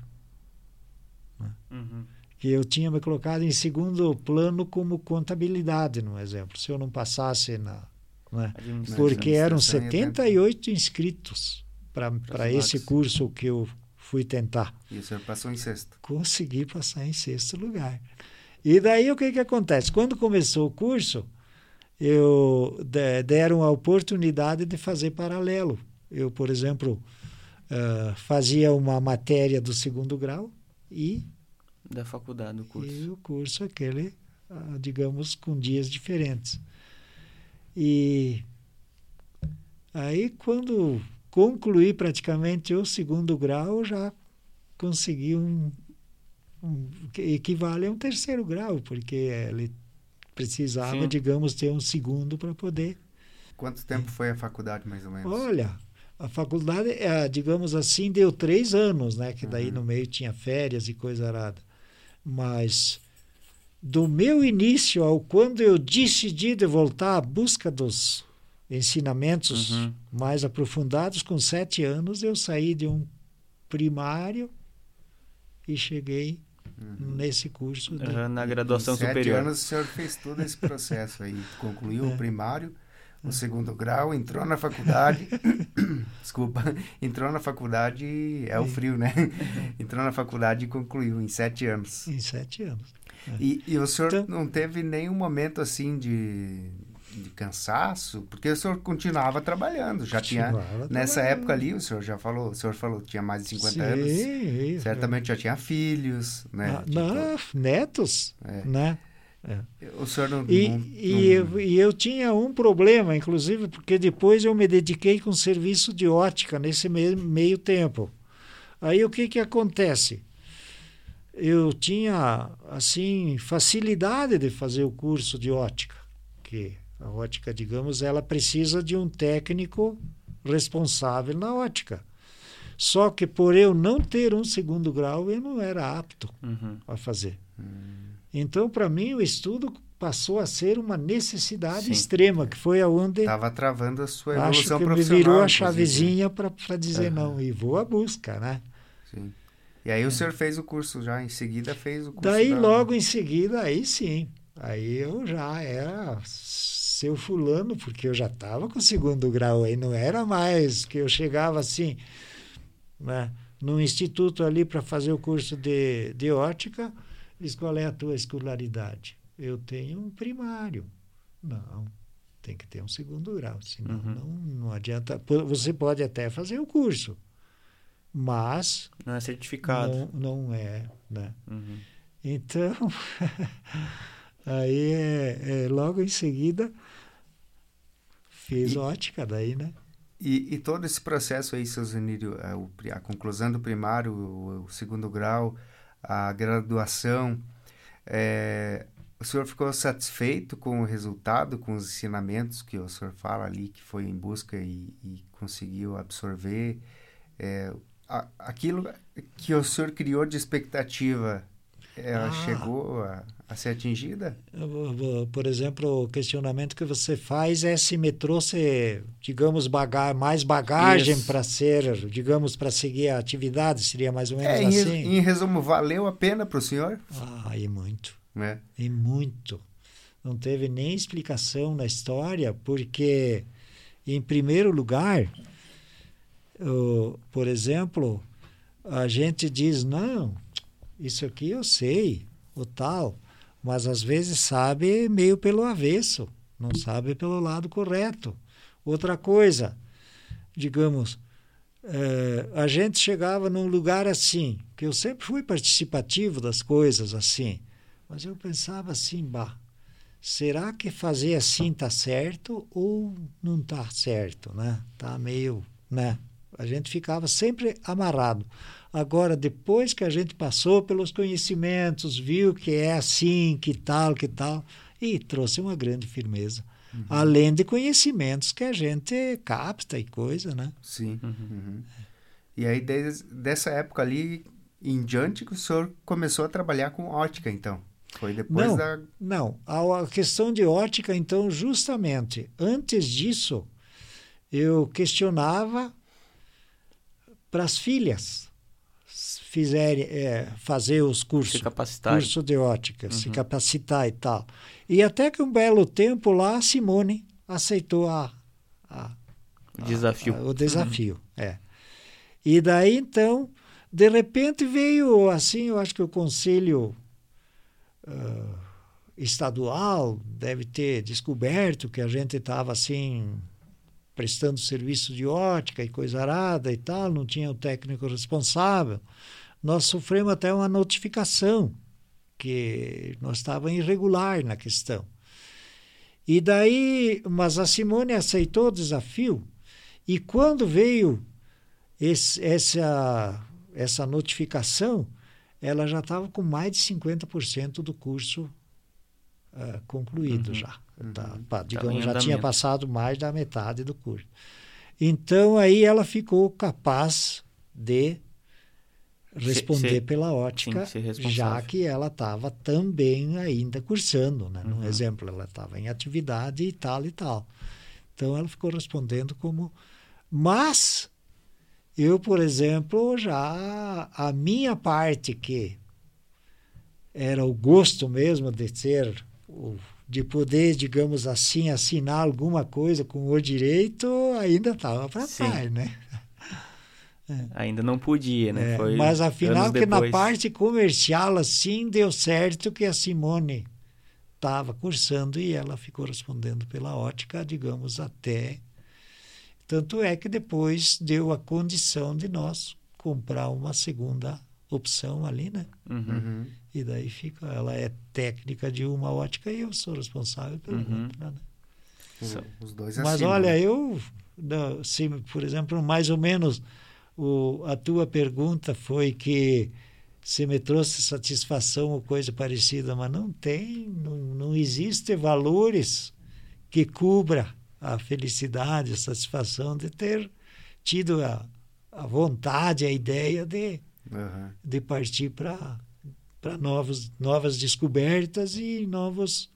Né? Uhum. Que eu tinha me colocado em segundo plano como contabilidade, no exemplo. Se eu não passasse na. Né? Porque eram 78 inscritos para esse curso que eu fui tentar. E o senhor passou em sexto? Consegui passar em sexto lugar. E daí o que, que acontece? Quando começou o curso, eu deram a oportunidade de fazer paralelo. Eu, por exemplo, uh, fazia uma matéria do segundo grau e da faculdade do curso. E o curso aquele, uh, digamos, com dias diferentes. E aí quando concluí praticamente o segundo grau, já consegui um, um que equivale a um terceiro grau, porque ele precisava, Sim. digamos, ter um segundo para poder. Quanto tempo foi a faculdade, mais ou menos? Olha, a faculdade, é, digamos assim, deu três anos, né? Que daí uhum. no meio tinha férias e coisa arada. Mas do meu início ao quando eu decidi de voltar à busca dos ensinamentos uhum. mais aprofundados, com sete anos eu saí de um primário e cheguei uhum. nesse curso. De... Na graduação em superior. Sete anos o senhor fez todo esse processo aí, concluiu é. o primário, o segundo grau, entrou na faculdade, [coughs] desculpa, entrou na faculdade, é o frio, né? [laughs] entrou na faculdade e concluiu em sete anos. Em sete anos. É. E, e o senhor então, não teve nenhum momento assim de de cansaço, porque o senhor continuava trabalhando, já continuava tinha nessa época ali, o senhor já falou, o senhor falou tinha mais de 50 Sim, anos, certamente já tinha filhos, né? Ah, tipo, não, netos, é. né? É. O senhor não, e, não, e, não... Eu, e eu tinha um problema, inclusive, porque depois eu me dediquei com serviço de ótica nesse meio, meio tempo. Aí o que que acontece? Eu tinha assim facilidade de fazer o curso de ótica, que a ótica, digamos, ela precisa de um técnico responsável na ótica. Só que por eu não ter um segundo grau, eu não era apto uhum. a fazer. Uhum. Então, para mim, o estudo passou a ser uma necessidade Sim. extrema, que foi aonde estava travando a sua evolução acho que profissional. me virou a chavezinha para dizer uhum. não e vou à busca, né? Sim. E aí o senhor fez o curso já em seguida fez o curso. Daí da... logo em seguida aí sim, aí eu já era seu fulano, porque eu já estava com segundo grau aí, não era mais que eu chegava assim, né, no instituto ali para fazer o curso de, de ótica, diz qual é a tua escolaridade? Eu tenho um primário. Não, tem que ter um segundo grau, senão uhum. não, não adianta. Você pode até fazer o curso, mas. Não é certificado. Não, não é, né? Uhum. Então. [laughs] Aí, é, é, logo em seguida, fez e, ótica daí, né? E, e, todo esse processo aí, seu Zanírio, a, é, a conclusão do primário, o, o, segundo grau, a graduação, é, o senhor ficou satisfeito com o resultado, com os ensinamentos que o senhor fala ali, que foi em busca e, e conseguiu absorver? É, a, aquilo que o senhor criou de expectativa, ela ah. chegou a a ser atingida? Por exemplo, o questionamento que você faz é se me trouxe, digamos, baga mais bagagem para ser, digamos, para seguir a atividade, seria mais ou menos é, em assim? Em resumo, valeu a pena para o senhor? Ah, e muito. É. E muito. Não teve nem explicação na história, porque, em primeiro lugar, por exemplo, a gente diz, não, isso aqui eu sei, o tal mas às vezes sabe meio pelo avesso, não sabe pelo lado correto. Outra coisa, digamos, é, a gente chegava num lugar assim, que eu sempre fui participativo das coisas assim, mas eu pensava assim, bah, será que fazer assim tá certo ou não tá certo, né? Tá meio, né? A gente ficava sempre amarrado. Agora, depois que a gente passou pelos conhecimentos, viu que é assim, que tal, que tal, e trouxe uma grande firmeza. Uhum. Além de conhecimentos que a gente capta e coisa, né? Sim. Uhum. uhum. E aí, desde dessa época ali em diante, o senhor começou a trabalhar com ótica, então? Foi depois não, da. Não, a questão de ótica, então, justamente, antes disso, eu questionava para as filhas fizerem, é, fazer os cursos, se capacitar. curso de ótica, uhum. se capacitar e tal. E até que um belo tempo lá, a Simone aceitou a, a o desafio. A, a, o desafio, uhum. é. E daí, então, de repente veio, assim, eu acho que o conselho uh, estadual deve ter descoberto que a gente estava, assim, prestando serviço de ótica e coisa arada e tal, não tinha o técnico responsável. Nós sofremos até uma notificação que nós estávamos irregular na questão. E daí, mas a Simone aceitou o desafio e quando veio esse, essa, essa notificação, ela já estava com mais de 50% do curso uh, concluído uhum, já. Uhum. Tá, pá, digamos, já tinha passado mais da metade do curso. Então, aí ela ficou capaz de responder ser, pela ótica, sim, já que ela estava também ainda cursando. Né? Uhum. No exemplo, ela estava em atividade e tal e tal. Então, ela ficou respondendo como mas eu, por exemplo, já a minha parte que era o gosto mesmo de ter de poder, digamos assim, assinar alguma coisa com o direito, ainda estava para trás, né? É. Ainda não podia, né? É, mas afinal que na parte comercial assim deu certo que a Simone estava cursando e ela ficou respondendo pela ótica, digamos, até tanto é que depois deu a condição de nós comprar uma segunda opção ali, né? Uhum. uhum. E daí fica, ela é técnica de uma ótica e eu sou responsável pela uhum. outra, né? Os dois Mas assim, olha, né? eu, se, por exemplo, mais ou menos o, a tua pergunta foi que se me trouxe satisfação ou coisa parecida, mas não tem, não, não existe valores que cubra a felicidade, a satisfação de ter tido a, a vontade, a ideia de, uhum. de partir para novas descobertas e novos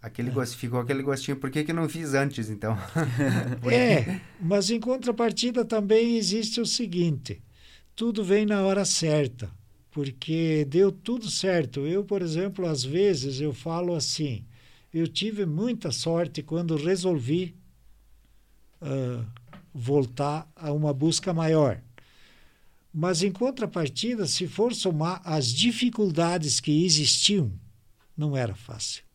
Aquele gosto, ficou aquele gostinho, por que, que não fiz antes, então? [laughs] é, mas em contrapartida também existe o seguinte, tudo vem na hora certa, porque deu tudo certo. Eu, por exemplo, às vezes eu falo assim, eu tive muita sorte quando resolvi uh, voltar a uma busca maior. Mas, em contrapartida, se for somar as dificuldades que existiam, não era fácil.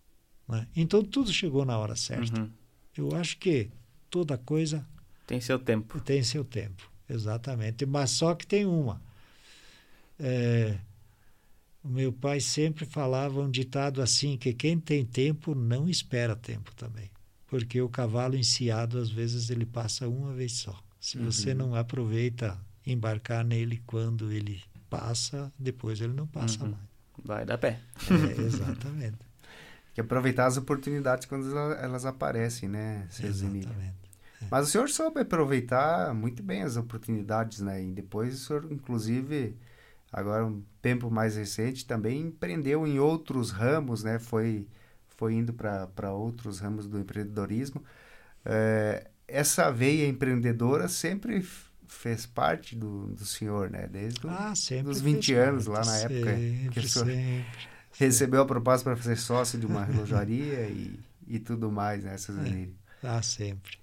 Né? Então, tudo chegou na hora certa. Uhum. Eu acho que toda coisa. Tem seu tempo. Tem seu tempo, exatamente. Mas só que tem uma. É, o meu pai sempre falava um ditado assim, que quem tem tempo não espera tempo também. Porque o cavalo enciado, às vezes, ele passa uma vez só. Se uhum. você não aproveita embarcar nele quando ele passa, depois ele não passa uhum. mais. Vai dar pé. É, [laughs] exatamente. Que aproveitar as oportunidades quando elas aparecem, né, Exatamente. É. Mas o senhor soube aproveitar muito bem as oportunidades, né? E depois o senhor, inclusive, agora um tempo mais recente também empreendeu em outros ramos, né? Foi foi indo para outros ramos do empreendedorismo. É, essa veia empreendedora sempre fez parte do, do senhor, né? Desde ah, os 20 anos, lá na sempre, época que o senhor sempre, recebeu a proposta para fazer sócio de uma relojaria e, e tudo mais, né, Suzanine? É, ah, sempre.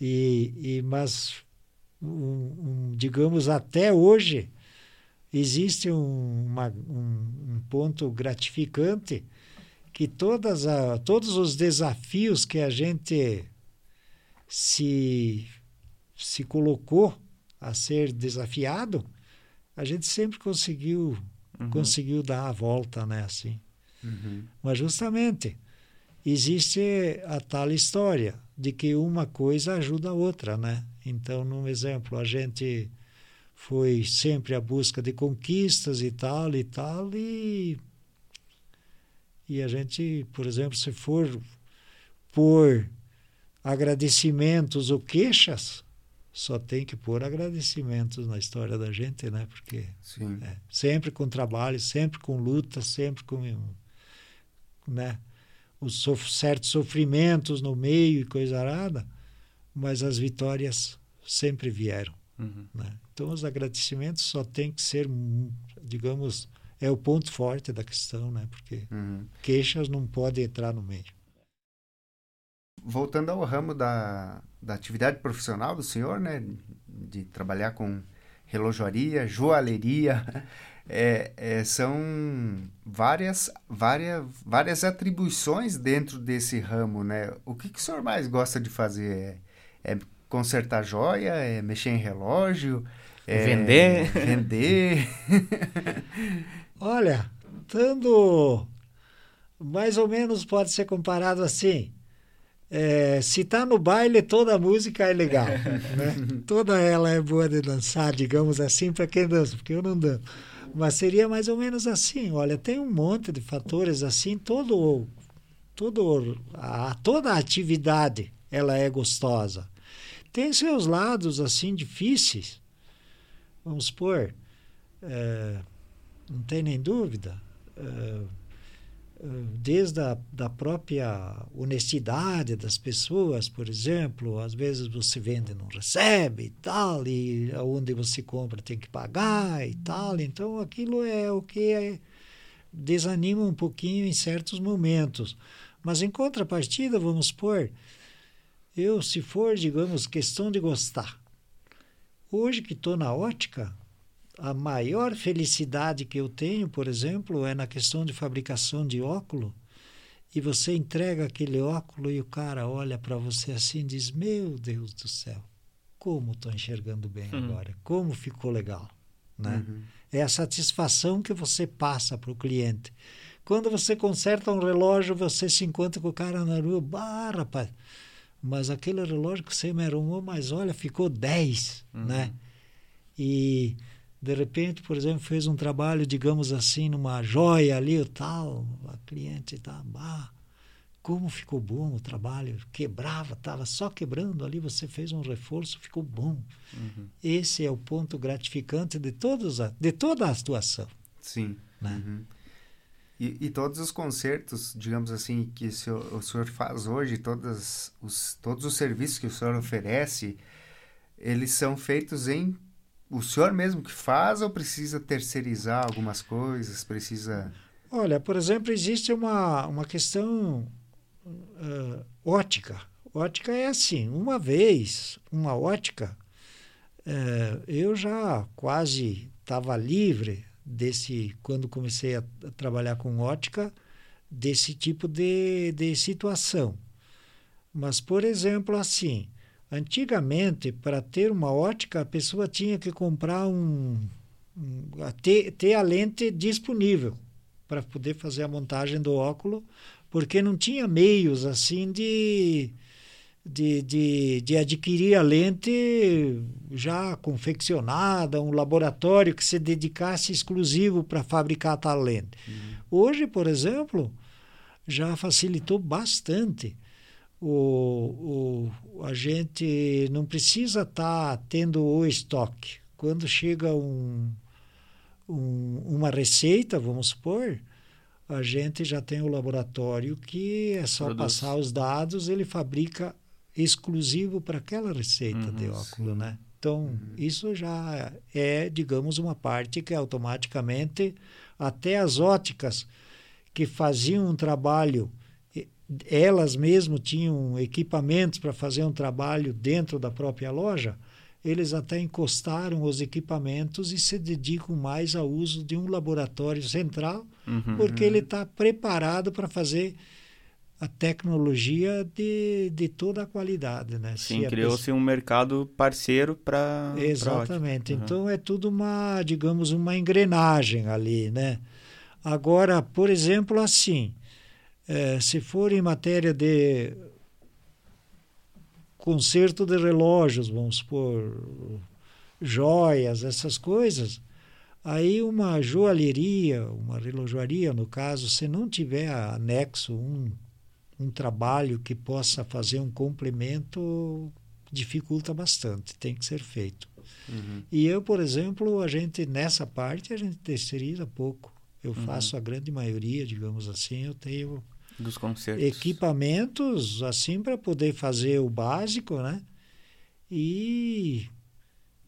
E, e mas, um, um, digamos, até hoje, existe um, uma, um, um, ponto gratificante que todas a, todos os desafios que a gente se, se colocou a ser desafiado, a gente sempre conseguiu uhum. conseguiu dar a volta, né, assim. Uhum. Mas justamente existe a tal história de que uma coisa ajuda a outra, né? Então, num exemplo, a gente foi sempre a busca de conquistas e tal e tal e e a gente, por exemplo, se for por agradecimentos ou queixas, só tem que pôr agradecimentos na história da gente, né? Porque é, sempre com trabalho, sempre com luta, sempre com, né? Os sof certos sofrimentos no meio e coisa arada, mas as vitórias sempre vieram, Uhum. né? Então os agradecimentos só tem que ser, digamos, é o ponto forte da questão, né? Porque Uhum. queixas não podem entrar no meio. Voltando ao ramo da, da atividade profissional do senhor, né? De trabalhar com relojoaria, joalheria, [laughs] é, é, são várias, várias, várias atribuições dentro desse ramo, né? O que, que o senhor mais gosta de fazer? É, é consertar joia? É mexer em relógio? É Vender? Vender? [laughs] [laughs] Olha, dando mais ou menos pode ser comparado assim. É, se tá no baile, toda a música é legal, [laughs] né? Toda ela é boa de dançar, digamos assim, para quem dança, porque eu não danço. Mas seria mais ou menos assim. Olha, tem um monte de fatores assim, todo, todo a, toda a atividade ela é gostosa. Tem seus lados assim difíceis. Vamos supor, é, não tem nem dúvida. É, desde a da própria honestidade das pessoas, por exemplo, às vezes você vende e não recebe e tal, e onde você compra tem que pagar e tal, então aquilo é o que é, desanima um pouquinho em certos momentos. Mas em contrapartida, vamos supor, eu se for, digamos, questão de gostar, hoje que estou na ótica, a maior felicidade que eu tenho, por exemplo, é na questão de fabricação de óculos. E você entrega aquele óculos e o cara olha para você assim e diz: Meu Deus do céu, como estou enxergando bem Uhum. agora, como ficou legal. Né? Uhum. É a satisfação que você passa para o cliente. Quando você conserta um relógio, você se encontra com o cara na rua, bah, rapaz, mas aquele relógio que você me arrumou, mas olha, ficou 10, Uhum. né? E de repente, por exemplo, fez um trabalho, digamos assim, numa joia ali e tal, a cliente tá, bah, como ficou bom o trabalho, quebrava, estava só quebrando ali, você fez um reforço, ficou bom. Uhum. Esse é o ponto gratificante de, todos a, de toda a situação. Sim. Né? Uhum. E, e todos os concertos, digamos assim, que o senhor, o senhor faz hoje, todas os, todos os serviços que o senhor oferece, eles são feitos em o senhor mesmo que faz ou precisa terceirizar algumas coisas? Precisa. Olha, por exemplo, existe uma, uma questão uh, ótica. Ótica é assim: uma vez, uma ótica, uh, eu já quase estava livre desse, quando comecei a, trabalhar com ótica, desse tipo de, de situação. Mas, por exemplo, assim. Antigamente, para ter uma ótica, a pessoa tinha que comprar um. um ter, ter a lente disponível para poder fazer a montagem do óculos, porque não tinha meios assim de, de, de, de adquirir a lente já confeccionada, um laboratório que se dedicasse exclusivo para fabricar tal lente. Uhum. Hoje, por exemplo, já facilitou bastante o, o, a gente não precisa estar tá tendo o estoque. Quando chega um, um, uma receita, vamos supor, a gente já tem o laboratório que é só Produz. passar os dados, ele fabrica exclusivo para aquela receita uhum, de óculos, sim. né? Então, uhum. isso já é, digamos, uma parte que automaticamente até as óticas que faziam um trabalho elas mesmo tinham equipamentos para fazer um trabalho dentro da própria loja, eles até encostaram os equipamentos e se dedicam mais ao uso de um laboratório central, uhum, porque ele está preparado para fazer a tecnologia de, de toda a qualidade. Né? Sim, criou-se pessoa... um mercado parceiro para. Exatamente. Uhum. Então é tudo uma, digamos, uma engrenagem ali. Né? Agora, por exemplo, assim. É, se for em matéria de conserto de relógios, vamos supor, joias, essas coisas, aí uma joalheria, uma relojoaria, no caso, se não tiver anexo um, um trabalho que possa fazer um complemento, dificulta bastante, tem que ser feito. Uhum. E eu, por exemplo, a gente nessa parte a gente terceiriza pouco. Eu Uhum. faço a grande maioria, digamos assim, eu tenho Dos concertos. equipamentos assim para poder fazer o básico, né? E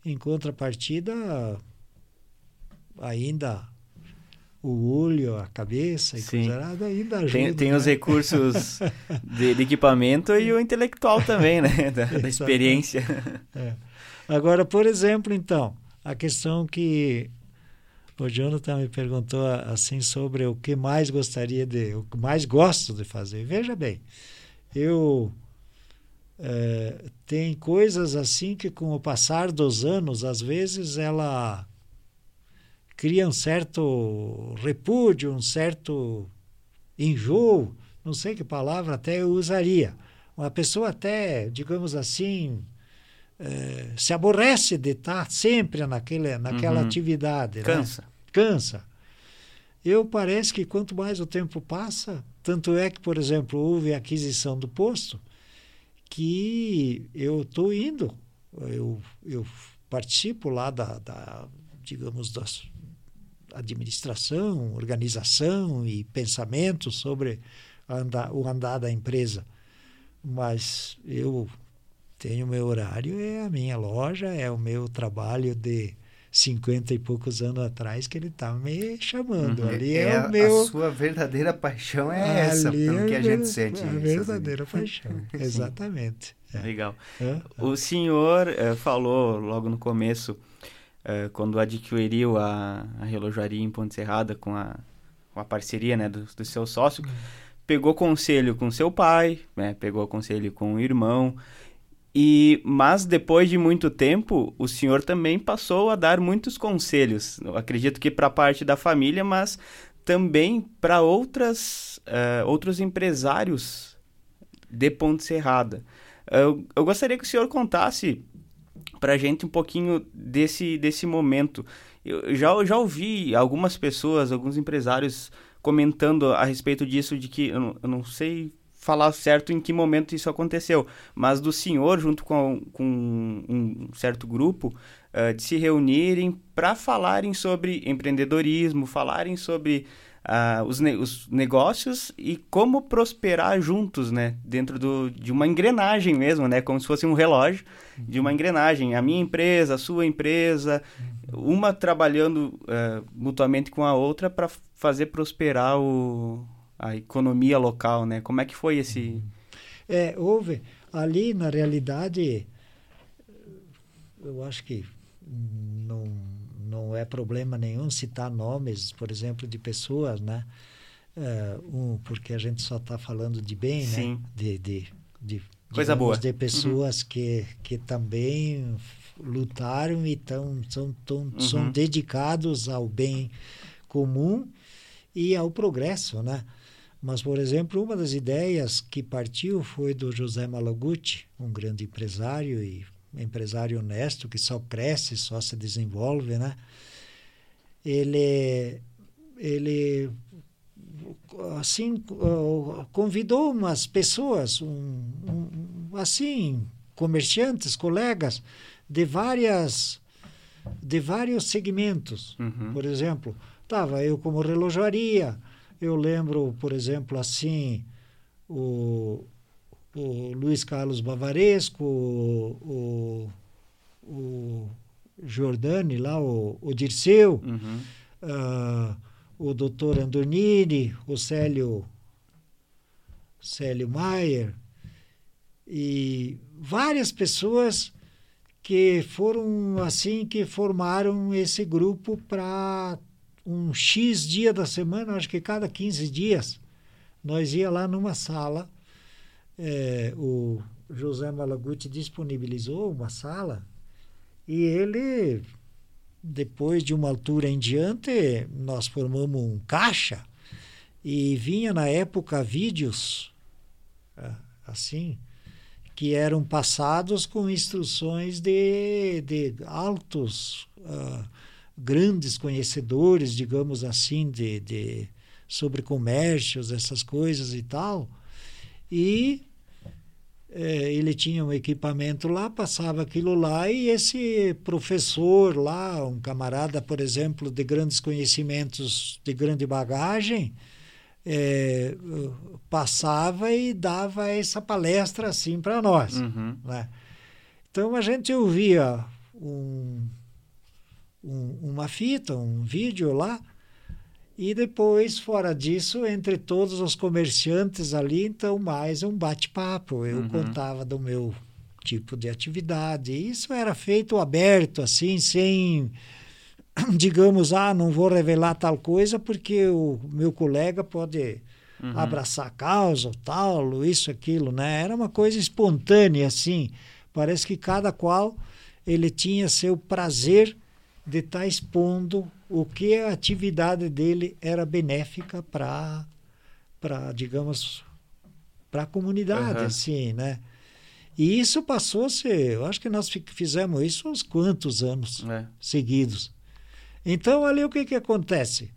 em contrapartida ainda o olho, a cabeça e Sim. coisa nada ainda ajuda. Tem, tem os né? recursos de, de equipamento e o intelectual também, né? [laughs] Da, da experiência. É. Agora, por exemplo, então, a questão que o Jonathan me perguntou assim sobre o que mais gostaria de, o que mais gosto de fazer. Veja bem, eu é, tem coisas assim que com o passar dos anos, às vezes ela cria um certo repúdio, um certo enjoo, não sei que palavra até eu usaria. Uma pessoa até, digamos assim, eh, se aborrece de estar sempre naquele, naquela Uhum. atividade. né? Cansa. Cansa. Eu parece que quanto mais o tempo passa, tanto é que, por exemplo, houve a aquisição do posto, que eu estou indo, eu, eu participo lá da, da digamos, da administração, organização e pensamento sobre a anda, o andar da empresa. Mas eu tenho meu horário, é a minha loja, é o meu trabalho de 50 e poucos anos atrás que ele está me chamando. Uhum. Ali é, é, a o meu. sua verdadeira paixão é essa, ali pelo é que a gente sente. A verdadeira paixão. [laughs] Exatamente. É. Legal. O senhor eh, falou logo no começo, eh, quando adquiriu a, a relojaria em Ponte Serrada com a, com a parceria né, do, do seu sócio, pegou conselho com seu pai, né, pegou conselho com o irmão, e mas depois de muito tempo, o senhor também passou a dar muitos conselhos. Eu acredito que para parte da família, mas também para outras eh, outros empresários de Ponte Serrada. Eu, eu gostaria que o senhor contasse para a gente um pouquinho desse, desse momento. Eu já, eu já ouvi algumas pessoas, alguns empresários comentando a respeito disso, de que eu não, eu não sei falar certo em que momento isso aconteceu, mas do senhor, junto com, com um certo grupo, eh, de se reunirem para falarem sobre empreendedorismo, falarem sobre ah, os, ne- os negócios e como prosperar juntos, né? Dentro do, de uma engrenagem mesmo, né? Como se fosse um relógio de uma engrenagem. A minha empresa, a sua empresa, uma trabalhando eh, mutuamente com a outra para fazer prosperar o, a economia local, né? Como é que foi esse... É, houve ali, na realidade, eu acho que não, não é problema nenhum citar nomes, por exemplo, de pessoas, né? É, um, porque a gente só está falando de bem, Sim. né? De, de, de, Coisa boa. De pessoas que, que também lutaram e tão, são, tão, são Uhum. dedicados ao bem comum e ao progresso, né? Mas, por exemplo, uma das ideias que partiu foi do José Malaguti, um grande empresário e empresário honesto que só cresce, só se desenvolve, né? Ele, ele assim convidou umas pessoas, um, um, assim, comerciantes, colegas de várias de vários segmentos. Uhum. Por exemplo, estava eu como relojaria, eu lembro, por exemplo, assim, o, o Luiz Carlos Bavaresco, o, o, o Jordani lá, o, o Dirceu, Uhum. ah, o doutor Andonini, o Célio, Célio Maier, e várias pessoas que foram assim, que formaram esse grupo para um X dia da semana, acho que cada 15 dias, nós ia lá numa sala, eh, o José Malaguti disponibilizou uma sala e ele depois de uma altura em diante, nós formamos um caixa e vinha na época vídeos ah, assim que eram passados com instruções de, de altos, ah, grandes conhecedores, digamos assim, de, de, sobre comércios, essas coisas e tal. E é, ele tinha um equipamento lá, passava aquilo lá e esse professor lá, um camarada, por exemplo, de grandes conhecimentos, de grande bagagem, é, passava e dava essa palestra assim para nós. Uhum. Né? Então a gente ouvia um, um, uma fita, um vídeo lá, e depois, fora disso, entre todos os comerciantes ali, então, mais um bate-papo. Eu uhum. contava do meu tipo de atividade. Isso era feito aberto, assim, sem, [clears throat] digamos, ah, não vou revelar tal coisa porque o meu colega pode uhum. abraçar a causa, tal, isso, aquilo, né? Era uma coisa espontânea, assim. Parece que cada qual ele tinha seu prazer de estar tá expondo o que a atividade dele era benéfica para, para digamos, para a comunidade, uhum. assim, né? E isso passou-se, eu acho que nós fizemos isso uns quantos anos é. seguidos. Então, ali o que, que acontece?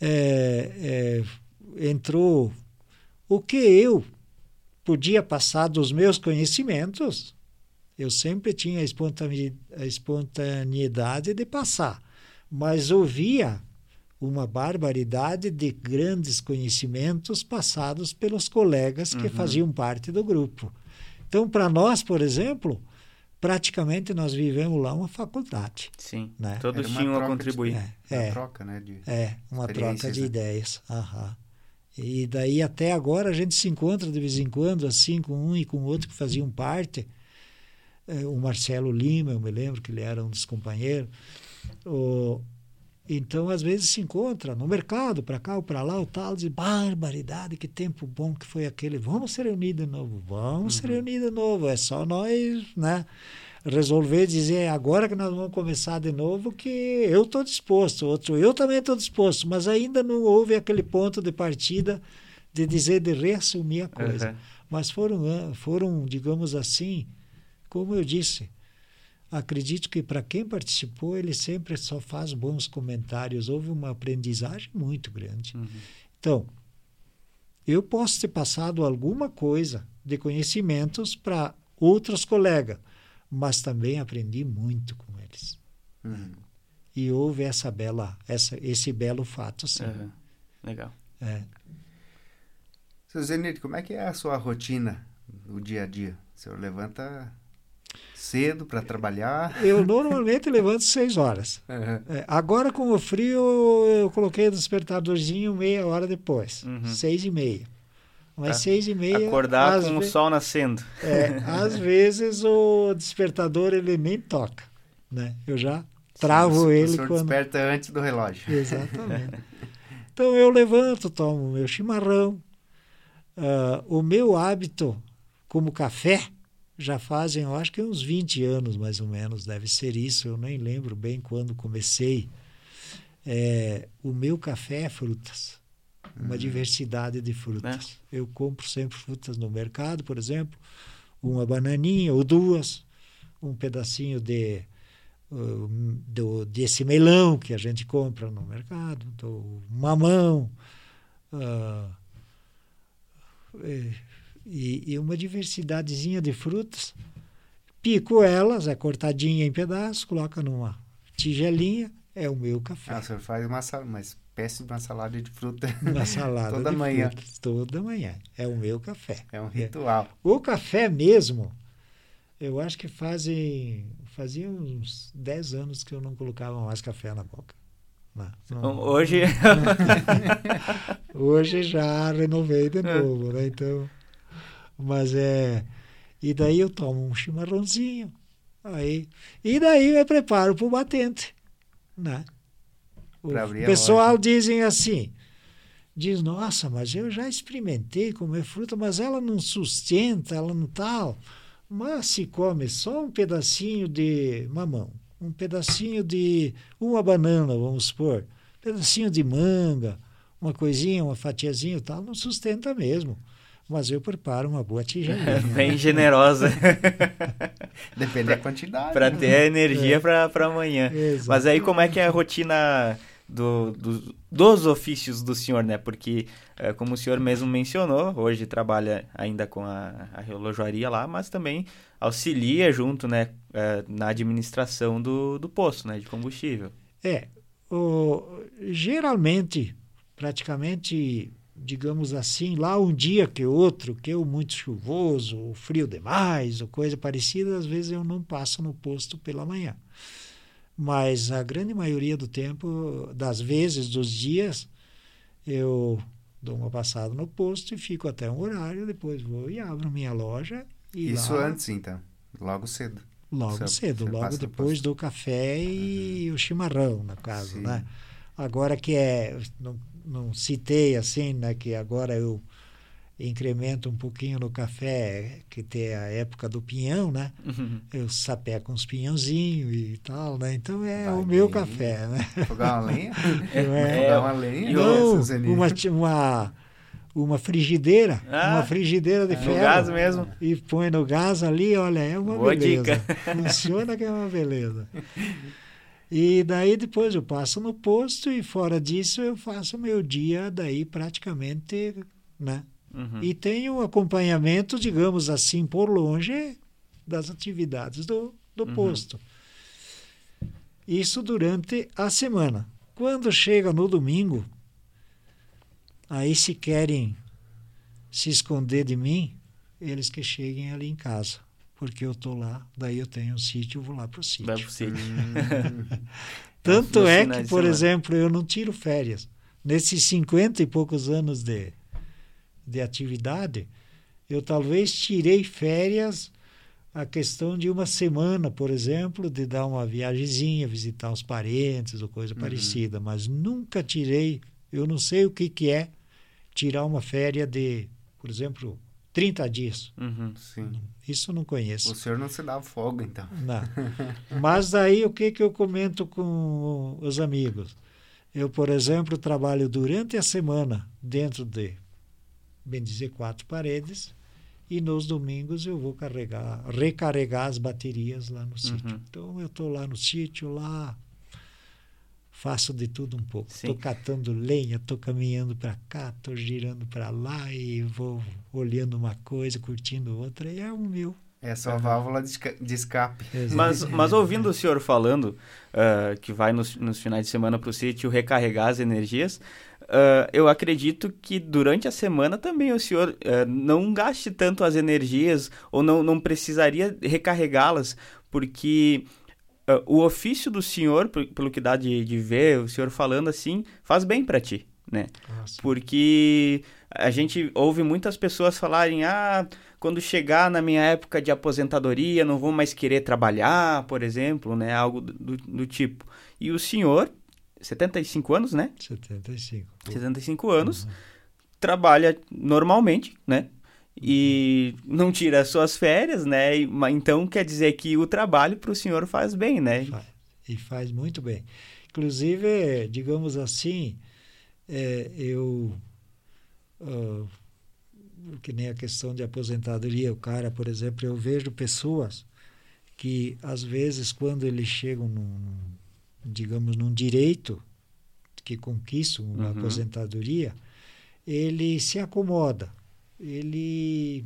É, é, entrou o que eu podia passar dos meus conhecimentos, eu sempre tinha a espontaneidade de passar, mas ouvia uma barbaridade de grandes conhecimentos passados pelos colegas que uhum. faziam parte do grupo. Então, para nós, por exemplo, praticamente nós vivemos lá uma faculdade. Sim. Né? Todos uma tinham a contribuir. De, é, uma troca, né? De é, uma troca de né? ideias. Aham. E daí até agora a gente se encontra de vez em quando, assim, com um e com outro que faziam parte é, o Marcelo Lima, eu me lembro que ele era um dos companheiros. O, então, às vezes se encontra no mercado, para cá ou para lá, o tal, diz, barbaridade, que tempo bom que foi aquele. Vamos se reunir de novo, vamos uhum. se reunir de novo. É só nós, né? Resolver dizer é agora que nós vamos começar de novo que eu estou disposto, outro eu também estou disposto, mas ainda não houve aquele ponto de partida de dizer de reassumir a coisa. Uhum. Mas foram, foram, digamos assim, como eu disse, acredito que para quem participou, ele sempre só faz bons comentários. Houve uma aprendizagem muito grande. Uhum. Então, eu posso ter passado alguma coisa de conhecimentos para outros colegas, mas também aprendi muito com eles. Uhum. E houve essa bela, essa, esse belo fato, sim. Uhum. Legal. É. Seu Zenir, como é que é a sua rotina no dia a dia? O senhor levanta cedo para trabalhar? Eu normalmente levanto seis horas. Uhum. É, agora, com o frio, eu coloquei o despertadorzinho meia hora depois, uhum. seis e meia. Mas tá. seis e meia... Acordar com o sol nascendo. É, às [laughs] vezes o despertador ele nem toca, né? Eu já travo Sim, ele o quando... desperta antes do relógio. Exatamente. [laughs] então eu levanto, tomo meu chimarrão. Uh, o meu hábito como café já fazem, eu acho que uns 20 anos mais ou menos, deve ser isso, eu nem lembro bem quando comecei. É, o meu café é frutas, uma hum. diversidade de frutas. É. Eu compro sempre frutas no mercado, por exemplo, uma bananinha ou duas, um pedacinho de uh, do, desse melão que a gente compra no mercado, do mamão, uh, e, e uma diversidadezinha de frutas. Pico elas, é cortadinha em pedaços, coloca numa tigelinha, é o meu café. Ah, o senhor faz uma, uma espécie de uma salada de fruta uma salada [laughs] toda manhã. Frutas, toda manhã. É o meu café. É um ritual. É. O café mesmo, eu acho que fazem fazia uns 10 anos que eu não colocava mais café na boca. Não, não, hoje [laughs] hoje já renovei de novo, né? Então mas é. E daí eu tomo um chimarrãozinho. Aí, e daí eu preparo para o batente. Né? O pessoal dizem assim, diz, nossa, mas eu já experimentei comer fruta, mas ela não sustenta, ela não tal. Mas se come só um pedacinho de mamão, um pedacinho de uma banana, vamos supor, um pedacinho de manga, uma coisinha, uma fatiazinha tal, não sustenta mesmo mas eu preparo uma boa tigelinha. [laughs] Bem generosa. [laughs] Depende da quantidade. Para ter a energia é. para amanhã. Exatamente. Mas aí como é que é a rotina do, do, dos ofícios do senhor, né? Porque, é, como o senhor mesmo mencionou, hoje trabalha ainda com a, a relojoaria lá, mas também auxilia junto, né, é, na administração do, do posto, né, de combustível. É, o, geralmente, praticamente, digamos assim, lá um dia que outro, que é muito chuvoso, ou frio demais, ou coisa parecida, às vezes eu não passo no posto pela manhã. Mas a grande maioria do tempo, das vezes, dos dias, eu dou uma passada no posto e fico até um horário, depois vou e abro minha loja. Isso lá, antes, então, logo cedo. Logo você, cedo, você logo depois do café e uhum. o chimarrão, no caso, Sim. né? Agora que é, não, não citei assim, né, que agora eu incremento um pouquinho no café, que tem a época do pinhão, né? Uhum. Eu sapeco uns pinhãozinhos e tal, né? Então é Vai o meu café, né? Jogar uma lenha? [laughs] É, é uma lenha? Não, uma, uma, uma frigideira, ah, uma frigideira de ferro. No gás mesmo. E põe no gás ali, olha, é uma Boa beleza. Dica. Funciona que é uma beleza. [laughs] E daí depois eu passo no posto e fora disso eu faço meu dia daí praticamente, né? Uhum. E tenho acompanhamento, digamos assim, por longe das atividades do, do uhum. posto. Isso durante a semana. Quando chega no domingo, Aí, se querem se esconder de mim, eles que cheguem ali em casa. Porque eu estou lá, daí eu tenho um sítio, eu vou lá para o sítio. Vai pro sítio. [laughs] Tanto é que, por exemplo, eu não tiro férias. Nesses cinquenta e poucos anos de, de atividade, eu talvez tirei férias a questão de uma semana, por exemplo, de dar uma viagemzinha, visitar os parentes ou coisa uhum. parecida, mas nunca tirei, eu não sei o que, que é tirar uma férias de, por exemplo, 30 dias. Uhum, sim. Isso eu não conheço. O senhor não se dá folga, então. Não. [laughs] Mas daí o que, que eu comento com os amigos? Eu, por exemplo, trabalho durante a semana dentro de, bem dizer, quatro paredes e nos domingos eu vou carregar, recarregar as baterias lá no uhum. sítio. Então eu estou lá no sítio, lá faço de tudo um pouco. Estou catando lenha, estou caminhando para cá, estou girando para lá e vou olhando uma coisa, curtindo outra, e é o meu. É só válvula de escape. Mas, mas [laughs] ouvindo o senhor falando uh, que vai nos, nos finais de semana para o sítio recarregar as energias, uh, eu acredito que durante a semana também o senhor uh, não gaste tanto as energias ou não, não precisaria recarregá-las, porque uh, o ofício do senhor, pelo que dá de, de ver, o senhor falando assim, faz bem para ti, né? Nossa. Porque a gente ouve muitas pessoas falarem, ah, quando chegar na minha época de aposentadoria, não vou mais querer trabalhar, por exemplo, né? Algo do, do tipo. E o senhor, 75 anos, né? 75. 75 anos, uhum. trabalha normalmente, né? E não tira suas férias, né? Então quer dizer que o trabalho para o senhor faz bem, né? Faz, e faz muito bem. Inclusive, digamos assim, é, eu uh, que nem a questão de aposentadoria, o cara, por exemplo, eu vejo pessoas que às vezes quando eles chegam num, digamos, num direito que conquistam uma uhum. aposentadoria, ele se acomoda ele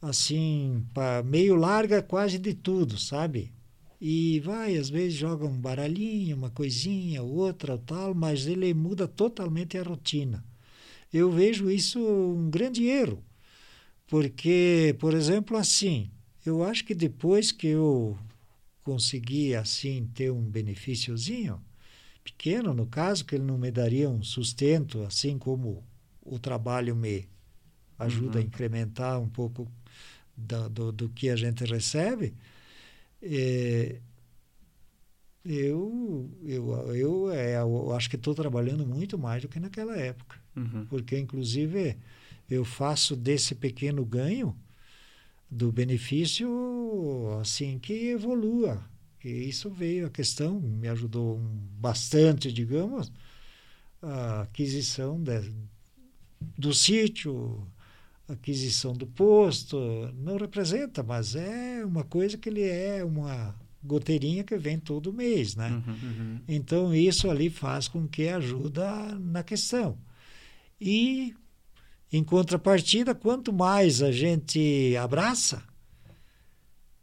assim, meio larga quase de tudo, sabe? E vai, às vezes joga um baralhinho, uma coisinha, outra, tal, mas ele muda totalmente a rotina. Eu vejo isso um grande erro, porque, por exemplo, assim, eu acho que depois que eu consegui assim ter um benefíciozinho pequeno, no caso, que ele não me daria um sustento, assim como o trabalho me ajuda uhum. a incrementar um pouco do, do, do, que a gente recebe, é, eu, eu, eu, é, eu acho que estou trabalhando muito mais do que naquela época. Uhum. Porque, inclusive, eu faço desse pequeno ganho do benefício assim que evolua. E isso veio a questão, me ajudou bastante, digamos, a aquisição de, do sítio, aquisição do posto, não representa, mas é uma coisa que ele é uma goteirinha que vem todo mês, né? Uhum. Uhum. Então isso ali faz com que ajuda na questão. E em contrapartida, quanto mais a gente abraça,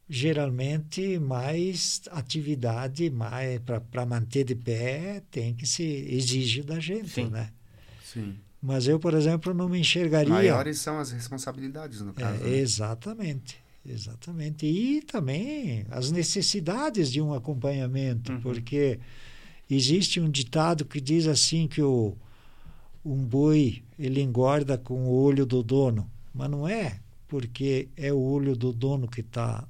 geralmente mais atividade, mais para manter de pé tem que se exige da gente, Sim. né? Sim. Mas eu, por exemplo, não me enxergaria. Maiores são as responsabilidades, no É, caso. né? exatamente, exatamente. E também as necessidades de um acompanhamento, Uhum. porque existe um ditado que diz assim que o, um boi ele engorda com o olho do dono, mas não é porque é o olho do dono que está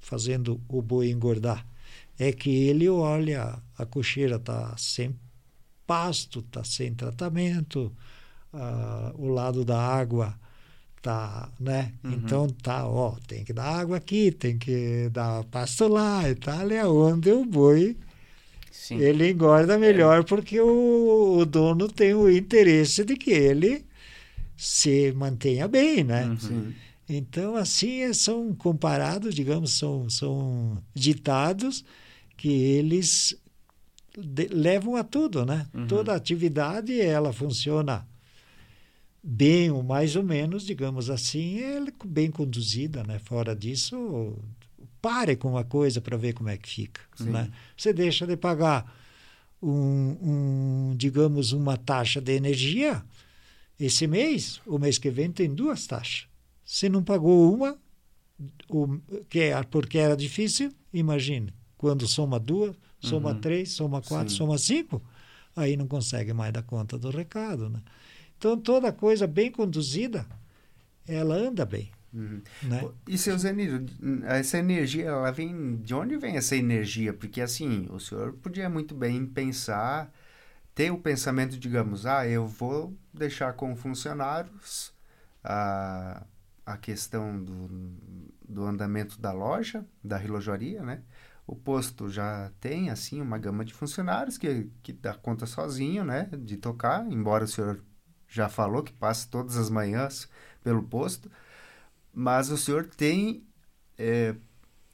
fazendo o boi engordar. É que ele olha, a cocheira está sem pasto, está sem tratamento, ah, o lado da água tá, né? Uhum. Então tá, ó, tem que dar água aqui, tem que dar pasto lá e tal, é onde o boi Sim. ele engorda melhor porque o, o dono tem o interesse de que ele se mantenha bem, né? Uhum. Então, assim, é- são comparados, digamos, são, são ditados que eles de- levam a tudo, né? Uhum. Toda atividade, ela funciona bem ou mais ou menos, digamos assim, é bem conduzida, né? Fora disso, pare com uma coisa para ver como é que fica, Sim. né? Você deixa de pagar um, um, digamos, uma taxa de energia esse mês, o mês que vem tem duas taxas. Se não pagou uma, o, que é porque era difícil, imagine, quando soma duas, soma Uhum. três, soma quatro, Sim. soma cinco, aí não consegue mais dar conta do recado. Né? Então, toda coisa bem conduzida, ela anda bem. Uhum. Né? E seu Zeniro, essa energia, ela vem. De onde vem essa energia? Porque assim, o senhor podia muito bem pensar, ter o pensamento, digamos, ah, eu vou deixar com funcionários a, a questão do, do andamento da loja, da relojaria, né? O posto já tem, assim, uma gama de funcionários que, que dá conta sozinho, né? De tocar, embora o senhor já falou que passa todas as manhãs pelo posto mas o senhor tem é,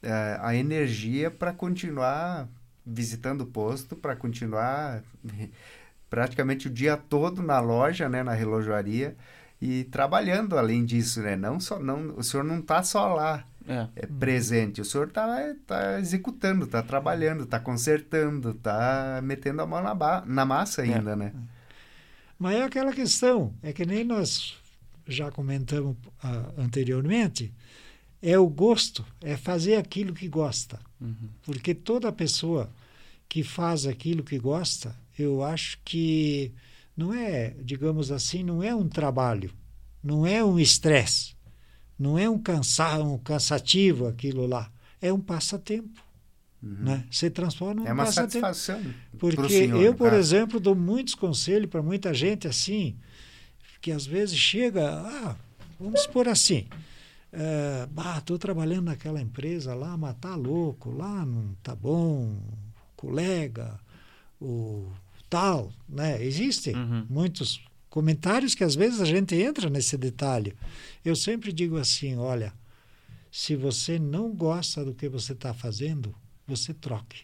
é, a energia para continuar visitando o posto, para continuar praticamente o dia todo na loja, né, na relojaria e trabalhando além disso, né? Não só não, o senhor não está só lá É. é, presente, o senhor está tá executando, está trabalhando, está consertando, está metendo a mão na, na massa ainda, né? Mas é aquela questão, é que nem nós já comentamos ah, anteriormente, é o gosto, é fazer aquilo que gosta. Uhum. Porque toda pessoa que faz aquilo que gosta, eu acho que não é, digamos assim, não é um trabalho, não é um estresse, não é um, cansa um cansativo aquilo lá, é um passatempo. Uhum. Né? Você transforma É uma satisfação. Porque senhor, eu, no por caso. exemplo, dou muitos conselhos para muita gente assim, que às vezes chega, ah, vamos supor assim, é, estou trabalhando naquela empresa lá, mas tá louco, lá não tá bom, colega, o tal, né? Existem Uhum. muitos comentários que às vezes a gente entra nesse detalhe. Eu sempre digo assim, olha, se você não gosta do que você está fazendo, você troque.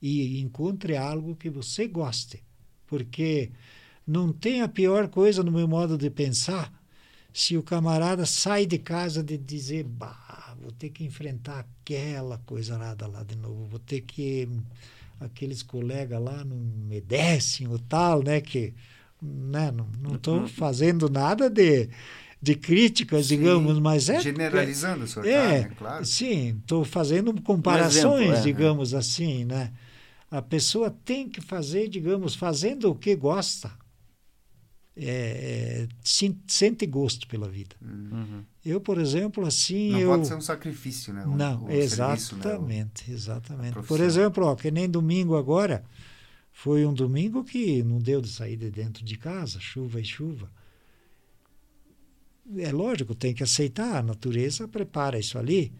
E encontre algo que você goste, porque não tem a pior coisa no meu modo de pensar se o camarada sai de casa de dizer, bah, vou ter que enfrentar aquela coisa nada lá de novo, vou ter que aqueles colegas lá não me descem o tal, né, que né, não estou fazendo nada de, de críticas, Sim, digamos, mas é Generalizando, senhor é, né? Claro. sim, estou fazendo comparações, exemplo, é, digamos assim, né? A pessoa tem que fazer, digamos, fazendo o que gosta, é, é, sente gosto pela vida. Uhum. Eu, por exemplo, assim, Não eu pode ser um sacrifício, né? O- não, o serviço, né? exatamente, exatamente. Por exemplo, ó, que nem domingo agora, foi um domingo que não deu de sair de dentro de casa, chuva e chuva. É lógico, tem que aceitar, a natureza prepara isso ali,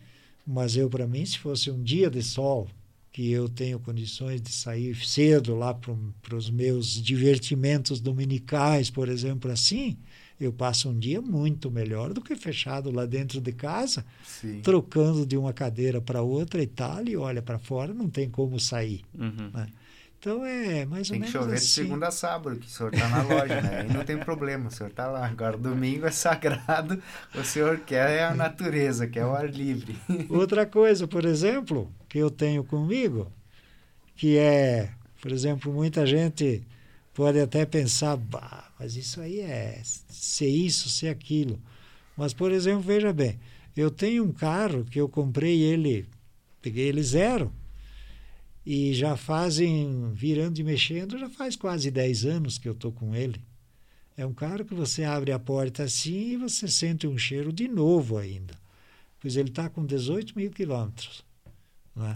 mas eu, para mim, se fosse um dia de sol, que eu tenho condições de sair cedo lá para os meus divertimentos dominicais, por exemplo, assim, eu passo um dia muito melhor do que fechado lá dentro de casa, Sim. trocando de uma cadeira para outra e tal, e olha para fora, não tem como sair. Uhum. Né? Então é mais Tem ou que menos chover assim. de segunda a sábado, que o senhor tá na loja, né? Aí não tem problema, o senhor tá lá. Agora, domingo é sagrado, o senhor quer a natureza, quer o ar livre. [laughs] Outra coisa, por exemplo, que eu tenho comigo, que é, por exemplo, muita gente pode até pensar, bah, mas isso aí é ser isso, ser aquilo. Mas, por exemplo, veja bem, eu tenho um carro que eu comprei ele, peguei ele zero, e já fazem, virando e mexendo, já faz quase 10 anos que eu estou com ele. É um carro que você abre a porta assim e você sente um cheiro de novo ainda. Pois ele está com 18 mil quilômetros. Né?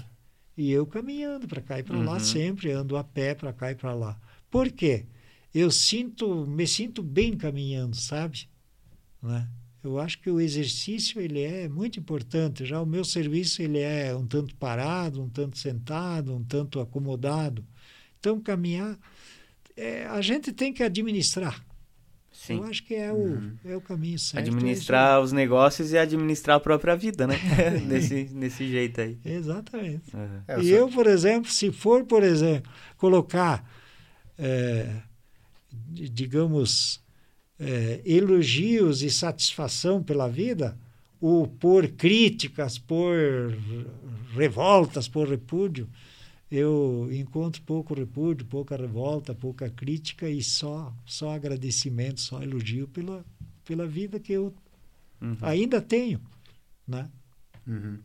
E eu caminhando para cá e para Uhum. lá sempre, ando a pé para cá e para lá. Por quê? Eu sinto, me sinto bem caminhando, sabe? Né? Eu acho que o exercício ele é muito importante. Já o meu serviço ele é um tanto parado, um tanto sentado, um tanto acomodado. Então caminhar, é, a gente tem que administrar. Sim. Eu acho que é o, Uhum. é o caminho certo. Administrar os negócios e administrar a própria vida, né? [laughs] [laughs] desse, desse jeito aí. É. Exatamente. Uhum. É, o e eu, por exemplo, se for, por exemplo, colocar, é, di- digamos, é, elogios e satisfação pela vida, ou por críticas, por revoltas, por repúdio, eu encontro pouco repúdio, pouca revolta, pouca crítica e só, só agradecimento, só elogio pela, pela vida que eu Uhum. ainda tenho, né? Uhum.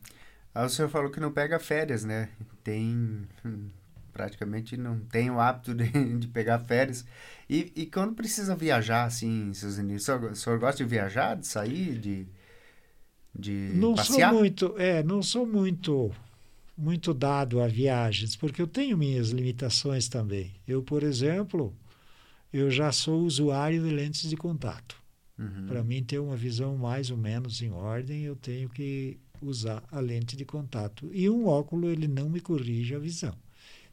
Aí o senhor falou que não pega férias, né? Tem. Praticamente não tem o hábito de, [laughs] de pegar férias. E, e quando precisa viajar, assim, seus inimigos, o senhor, o senhor gosta de viajar, de sair, de, de não passear? sou muito é não sou muito muito dado a viagens porque eu tenho minhas limitações também eu por exemplo eu já sou usuário de lentes de contato Uhum. para mim ter uma visão mais ou menos em ordem eu tenho que usar a lente de contato e um óculo ele não me corrige a visão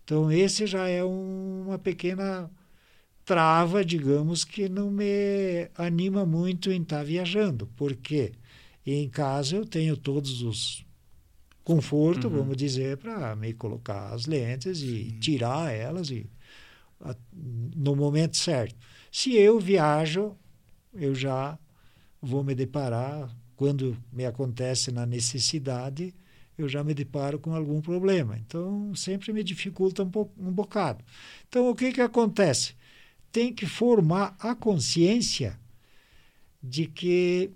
então esse já é um- uma pequena trava digamos que não me anima muito em estar viajando porque em casa eu tenho todos os conforto, Uhum. vamos dizer, para me colocar as lentes e Sim. tirar elas e a- no momento certo. Se eu viajo, eu já vou me deparar quando me acontece na necessidade, eu já me deparo com algum problema. Então sempre me dificulta um, um bocado. Então o que que acontece? Tem que formar a consciência de que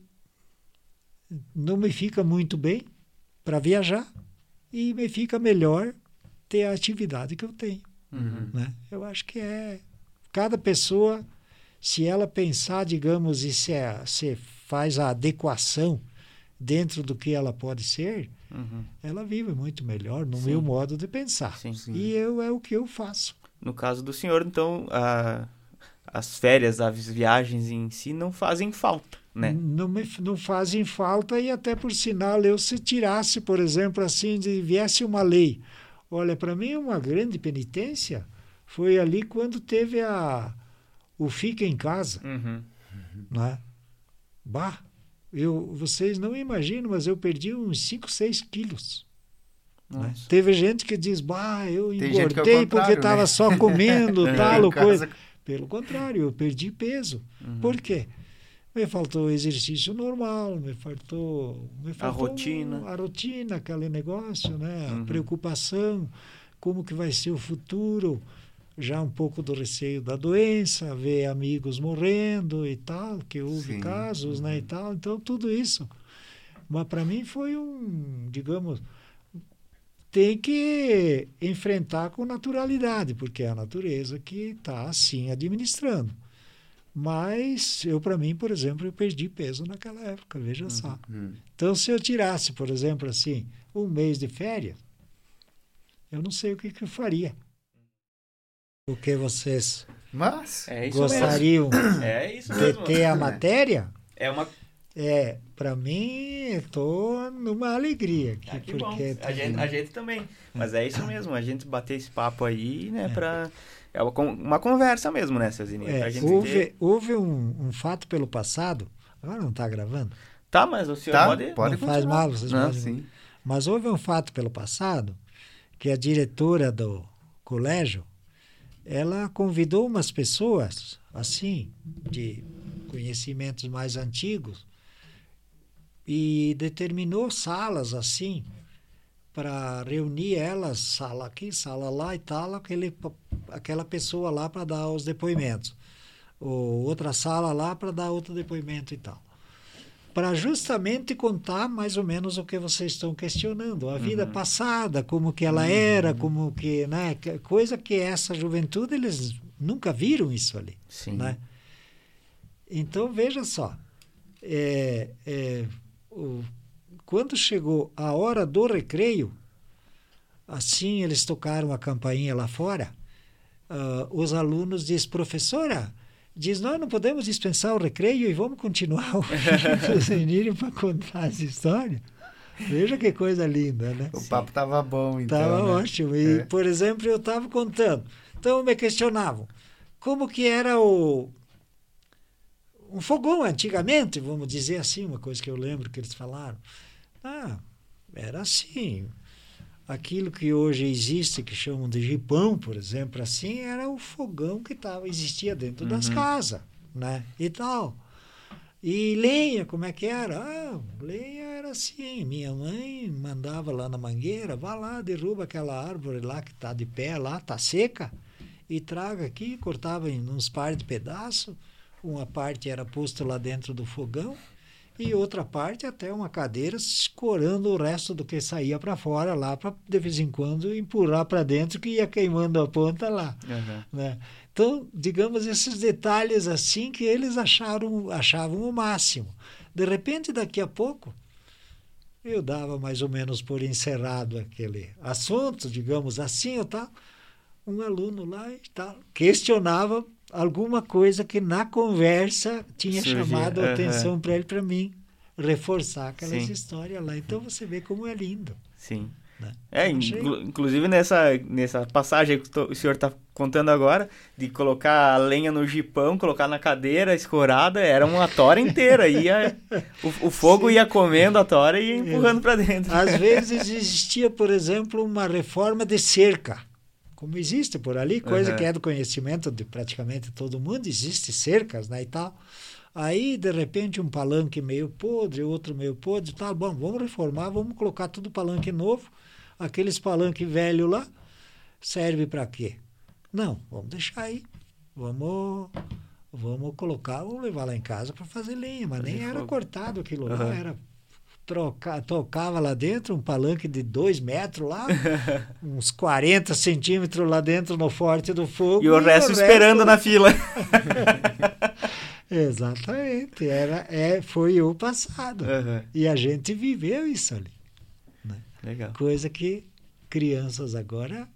não me fica muito bem para viajar e me fica melhor ter a atividade que eu tenho. Uhum. Né? Eu acho que é. Cada pessoa, se ela pensar, digamos, e se, é- se faz a adequação dentro do que ela pode ser, Uhum. ela vive muito melhor no Sim. meu modo de pensar. Sim. Sim. E eu, é o que eu faço. No caso do senhor, então, a- as férias, as viagens em si não fazem falta, né? Não, me, não fazem falta e até por sinal eu se tirasse, por exemplo, assim, de viesse uma lei. Olha, para mim uma grande penitência foi ali quando teve a o fica em casa, Uhum. né? Bah, eu, vocês não imaginam, mas eu perdi uns 5, 6 quilos. né? Teve gente que diz, bah, eu Tem é engordei porque contrário, estava né? só comendo [laughs] É, tal ou coisa. casa- Pelo contrário, eu perdi peso. Uhum. Por quê? Me faltou exercício normal, me faltou, me faltou rotina. a rotina, aquele negócio, né? Uhum. A preocupação, como que vai ser o futuro, já um pouco do receio da doença, ver amigos morrendo e tal, que houve Sim. casos, né, e tal. Então tudo isso, mas para mim foi um, digamos, tem que enfrentar com naturalidade, porque é a natureza que está assim administrando. Mas eu, para mim, por exemplo, eu perdi peso naquela época, veja só. Uhum. Então, se eu tirasse, por exemplo, assim, um mês de férias, eu não sei o que, que eu faria. O que vocês Mas, É isso gostariam mesmo. É isso de mesmo. ter a matéria? É uma. É, para mim, estou numa alegria aqui. Ah, que porque bom. A, gente, a gente também. Mas é isso mesmo, a gente bater esse papo aí, né, É. pra... É uma, con- uma conversa mesmo, né, seu Zininho? É, houve ter- houve um, um fato pelo passado, agora não está gravando, Tá, mas o senhor Tá, pode... pode não faz mal, vocês Não, podem- sim. Mas houve um fato pelo passado que a diretora do colégio ela convidou umas pessoas assim de conhecimentos mais antigos e determinou salas assim para reunir elas sala aqui sala lá e tal aquele aquela pessoa lá para dar os depoimentos. Ou outra sala lá para dar outro depoimento e tal para justamente contar mais ou menos o que vocês estão questionando, a vida passada, como que ela era, como que, né, coisa que essa juventude eles nunca viram isso ali, Sim. né? Então veja só, é, é, o- quando chegou a hora do recreio, assim eles tocaram a campainha lá fora, ah, os alunos diz professora diz nós não podemos dispensar o recreio e vamos continuar ouvindo [laughs] os meninos para contar essa história veja que coisa linda né O papo tava bom, então. Estava né? ótimo. E, É. por exemplo, eu estava contando. Então me questionavam como que era o um fogão antigamente, vamos dizer assim, uma coisa que eu lembro que eles falaram. Ah, era assim. Aquilo que hoje existe, que chamam de jipão, por exemplo, assim, era o fogão que tava, existia dentro das Uhum. casas, né? E tal. E lenha, como é que era? Ah, lenha era assim. Minha mãe mandava lá na mangueira, vá lá, derruba aquela árvore lá que está de pé, lá, está seca, e traga aqui, cortava em uns par de pedaços. Uma parte era posto lá dentro do fogão e outra parte até uma cadeira escorando o resto do que saía para fora lá para de vez em quando empurrar para dentro que ia queimando a ponta lá Aham. né? Então, digamos, esses detalhes assim que eles acharam, achavam o máximo. De repente, daqui a pouco, eu dava mais ou menos por encerrado aquele assunto, digamos assim, ou tal. Um aluno lá e tal, questionava alguma coisa que na conversa tinha Surgia, chamado a atenção para ele, para mim, reforçar aquelas Sim. histórias lá. Então, você vê como é lindo. Sim. Né? É, inclu- inclusive nessa, nessa passagem que o senhor está contando agora, de colocar a lenha no jipão, colocar na cadeira escorada, era uma tora inteira. [laughs] Ia, o, o fogo ia comendo a tora e ia empurrando para dentro. Às vezes existia, por exemplo, uma reforma de cerca, como existe por ali, coisa Uhum. que é do conhecimento de praticamente todo mundo, existe cercas, né, e tal. Aí, de repente, um palanque meio podre, outro meio podre, tá bom, vamos reformar, vamos colocar tudo palanque novo. Aqueles palanque velho lá, serve para quê? Não, vamos deixar aí. Vamos vamos colocar, vamos levar lá em casa para fazer lenha, mas nem era cortado aquilo lá, Aham. era troca, tocava lá dentro um palanque de dois metros lá, [laughs] uns 40 centímetros lá dentro no forte do fogo. E o resto esperando na fila. [laughs] Exatamente, era, é, foi o passado. Aham. E a gente viveu isso ali. Legal. Coisa que crianças agora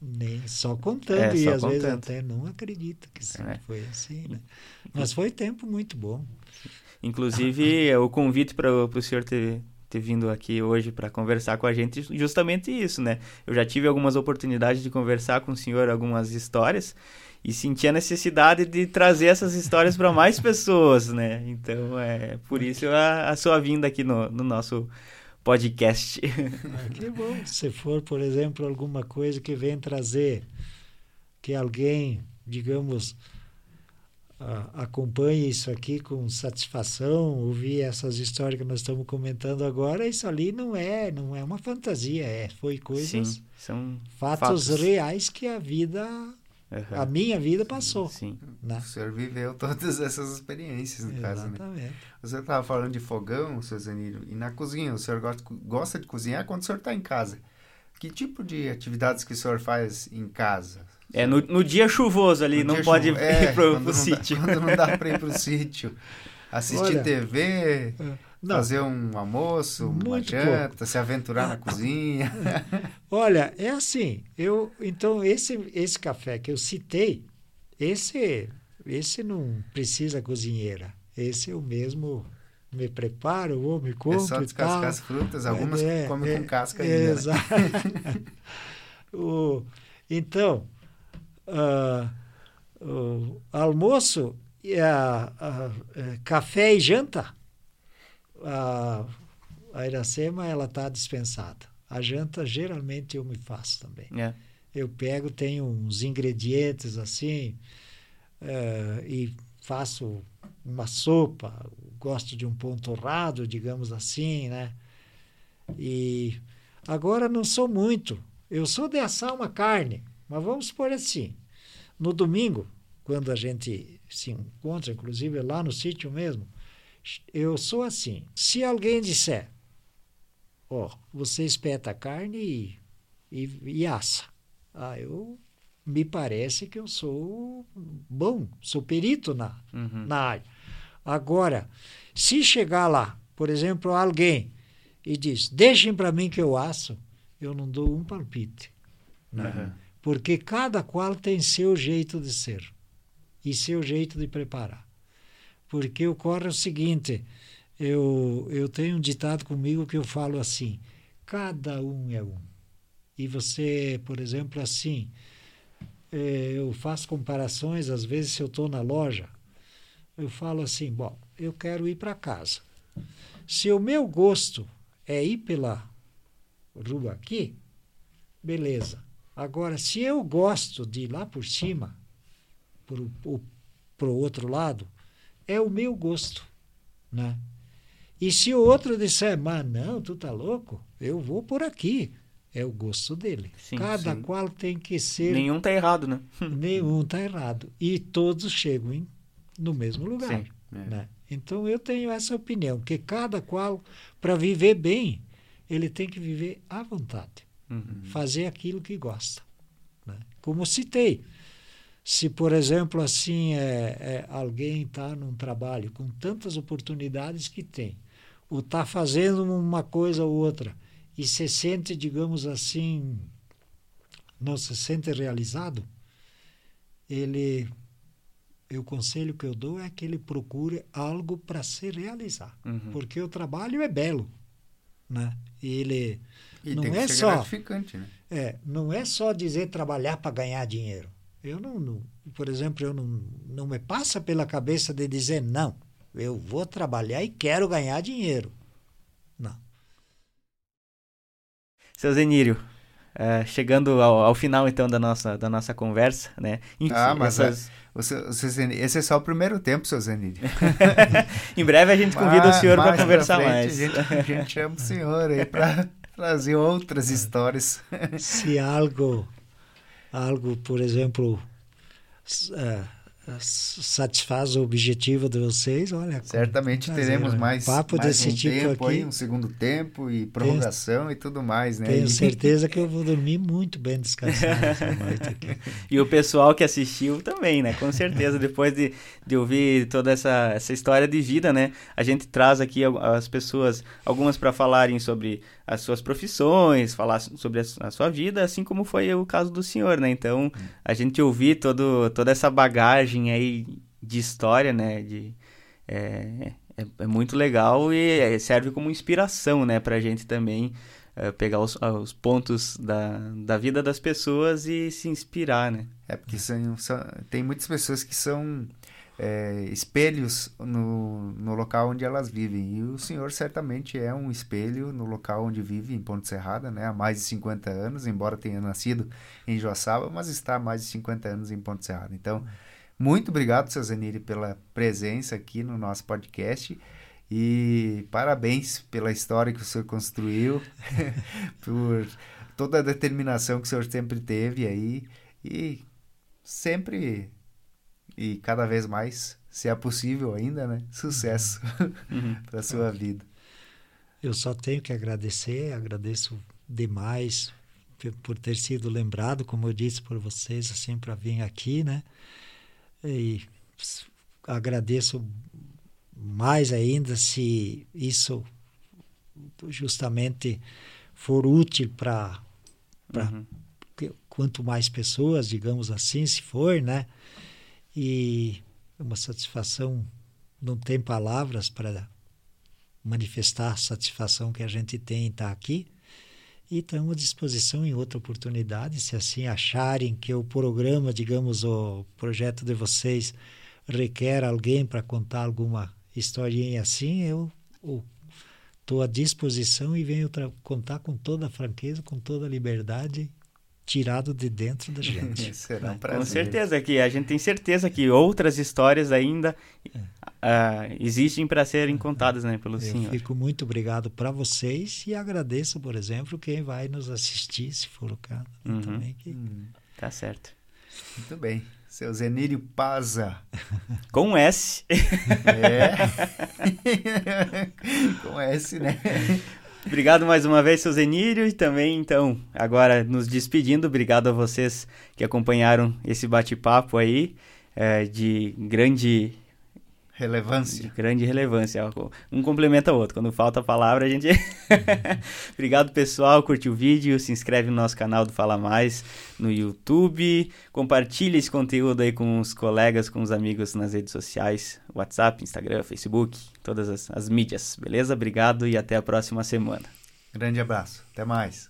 nem só contando É, e só às vezes contando. até não acredita que É. foi assim, né? Mas foi tempo muito bom. Inclusive, o convite para o senhor ter, ter vindo aqui hoje para conversar com a gente, justamente isso, né? Eu já tive algumas oportunidades de conversar com o senhor algumas histórias e senti a necessidade de trazer essas histórias para mais pessoas, né? Então, é por isso a, a sua vinda aqui no, no nosso podcast. Ah, que bom. [laughs] Se for, por exemplo, alguma coisa que vem trazer que alguém, digamos, acompanhe isso aqui com satisfação, ouvir essas histórias que nós estamos comentando agora, isso ali não é, não é uma fantasia, é, foi coisas, Sim, são fatos, fatos. reais que a vida, Aham. a minha vida passou, Sim. né? O senhor viveu [laughs] todas essas experiências, no caso, né? Exatamente. O senhor estava falando de fogão, seu Zaniro, e na cozinha, o senhor gosta, gosta de cozinhar quando o senhor está em casa. Que tipo de atividades que o senhor faz em casa? É, no, no dia chuvoso ali, No não pode chuvo- ir é, pro, pro não sítio. Dá, quando não dá para ir pro [laughs] sítio. Assistir Olha, TV, Não, fazer um almoço, uma janta, se aventurar na cozinha. [laughs] Olha, é assim, eu então esse esse café que eu citei, esse esse não precisa cozinheira. Esse eu mesmo me preparo, vou, me compro É só descascar tal. as frutas, algumas É, comem é, com casca é, ainda. né? Exato. [laughs] o, então, o almoço, e a, a- é, café e janta, a, a Iracema ela está dispensada. A janta geralmente eu me faço também. É. Eu pego, tenho uns ingredientes assim eh, e faço uma sopa. Gosto de um pão torrado, digamos assim, né? E agora não sou muito. Eu sou de assar uma carne, mas vamos por assim. No domingo, quando a gente se encontra, inclusive lá no sítio mesmo, eu sou assim. Se alguém disser, ó, você espeta a carne e, e, e assa. Ah, eu me parece que eu sou bom, sou perito na, Uhum. na área. Agora, se chegar lá, por exemplo, alguém e diz, deixem para mim que eu asso, eu não dou um palpite. né? Uhum. Porque cada qual tem seu jeito de ser e seu jeito de preparar. Porque ocorre o seguinte, eu, eu tenho um ditado comigo que eu falo assim, cada um é um. E você, por exemplo, assim, eh, eu faço comparações, às vezes se eu estou na loja, eu falo assim, bom, eu quero ir para casa. Se o meu gosto é ir pela rua aqui, beleza. Agora, se eu gosto de ir lá por cima, para o outro lado, é o meu gosto, né? E se o outro disser, mas não, tu tá louco? Eu vou por aqui. É o gosto dele. Sim, Cada sim. qual tem que ser Nenhum tá errado, né? [laughs] nenhum está errado. E todos chegam em- no mesmo lugar. Sim, é. né? Então eu tenho essa opinião, que cada qual, para viver bem, ele tem que viver à vontade, Uhum. fazer aquilo que gosta. né? Como citei, se por exemplo assim é, é, alguém está num trabalho com tantas oportunidades que tem, ou está fazendo uma coisa ou outra e se sente, digamos assim, não se sente realizado, ele, o conselho que eu dou é que ele procure algo para se realizar, Uhum. porque o trabalho é belo, né? E ele E não tem que é ser só gratificante, né? é, não é só dizer trabalhar para ganhar dinheiro. Eu não, não- por exemplo, eu não, não me passa pela cabeça de dizer não, eu vou trabalhar e quero ganhar dinheiro. Não. Seu Zenírio, é, chegando ao, ao final então da nossa, da nossa conversa, né? Enfim, Ah, mas essas- Você, você, Zeni- esse é só o primeiro tempo, seu Zenir. [laughs] em breve a gente convida o senhor para conversar frente, mais. A gente, a gente chama o senhor aí para trazer outras histórias. Se algo, algo, por exemplo, s- satisfaz o objetivo de vocês, olha. Certamente prazer, teremos mais, papo mais desse um tipo tempo aqui. aí, um segundo tempo e prorrogação e tudo mais, né? Tenho certeza que eu vou dormir muito bem descansado essa [laughs] noite aqui. E o pessoal que assistiu também, né? Com certeza, depois de, de ouvir toda essa, essa história de vida, né? A gente traz aqui as pessoas, algumas para falarem sobre as suas profissões, falar sobre a, su- a sua vida, assim como foi o caso do senhor, né? Então, a gente ouvir todo, toda essa bagagem aí de história, né? De, é, é, é muito legal e é, serve como inspiração, né? Pra gente também é, pegar os, os pontos da, da vida das pessoas e se inspirar, né? É porque são, são- tem muitas pessoas que são é, espelhos no, no local onde elas vivem. E o senhor certamente é um espelho no local onde vive, em Ponte Serrada, né? há mais de 50 anos, embora tenha nascido em Joaçaba, mas está há mais de 50 anos em Ponte Serrada. Então, muito obrigado, seu Zeniri, pela presença aqui no nosso podcast. E parabéns pela história que o senhor construiu, [laughs] por toda a determinação que o senhor sempre teve aí e sempre e cada vez mais, se é possível ainda, né? Sucesso Uhum. [laughs] para sua vida. Eu só tenho que agradecer, agradeço demais por ter sido lembrado, como eu disse por vocês, assim, para vir aqui, né? E agradeço mais ainda se isso justamente for útil para Uhum. quanto mais pessoas, digamos assim, se for, né? E é uma satisfação, não tem palavras para manifestar a satisfação que a gente tem em estar aqui. E estamos à disposição em outra oportunidade, se assim acharem que o programa, digamos, o projeto de vocês requer alguém para contar alguma historinha assim, eu estou à disposição e venho contar com toda a franqueza, com toda a liberdade tirado de dentro da [laughs] gente. Será um prazer. Com certeza que a gente tem certeza que outras histórias ainda é. uh, existem para serem contadas, né, pelo Eu senhor. Fico muito obrigado para vocês e agradeço, por exemplo, quem vai nos assistir, se for o caso. Uhum. Também que... Hum, tá certo. Muito bem. Seu Zenírio Paza. [laughs] Com S. É. [laughs] Com S, né? Obrigado mais uma vez, seu Zenírio, e também, então, agora nos despedindo, obrigado a vocês que acompanharam esse bate-papo aí, é, de grande relevância. De grande relevância. Um complementa o outro. Quando falta a palavra, a gente. [laughs] Obrigado, pessoal. Curte o vídeo, se inscreve no nosso canal do Fala Mais no YouTube. Compartilhe esse conteúdo aí com os colegas, com os amigos nas redes sociais: WhatsApp, Instagram, Facebook, todas as, as mídias. Beleza? Obrigado e até a próxima semana. Grande abraço. Até mais.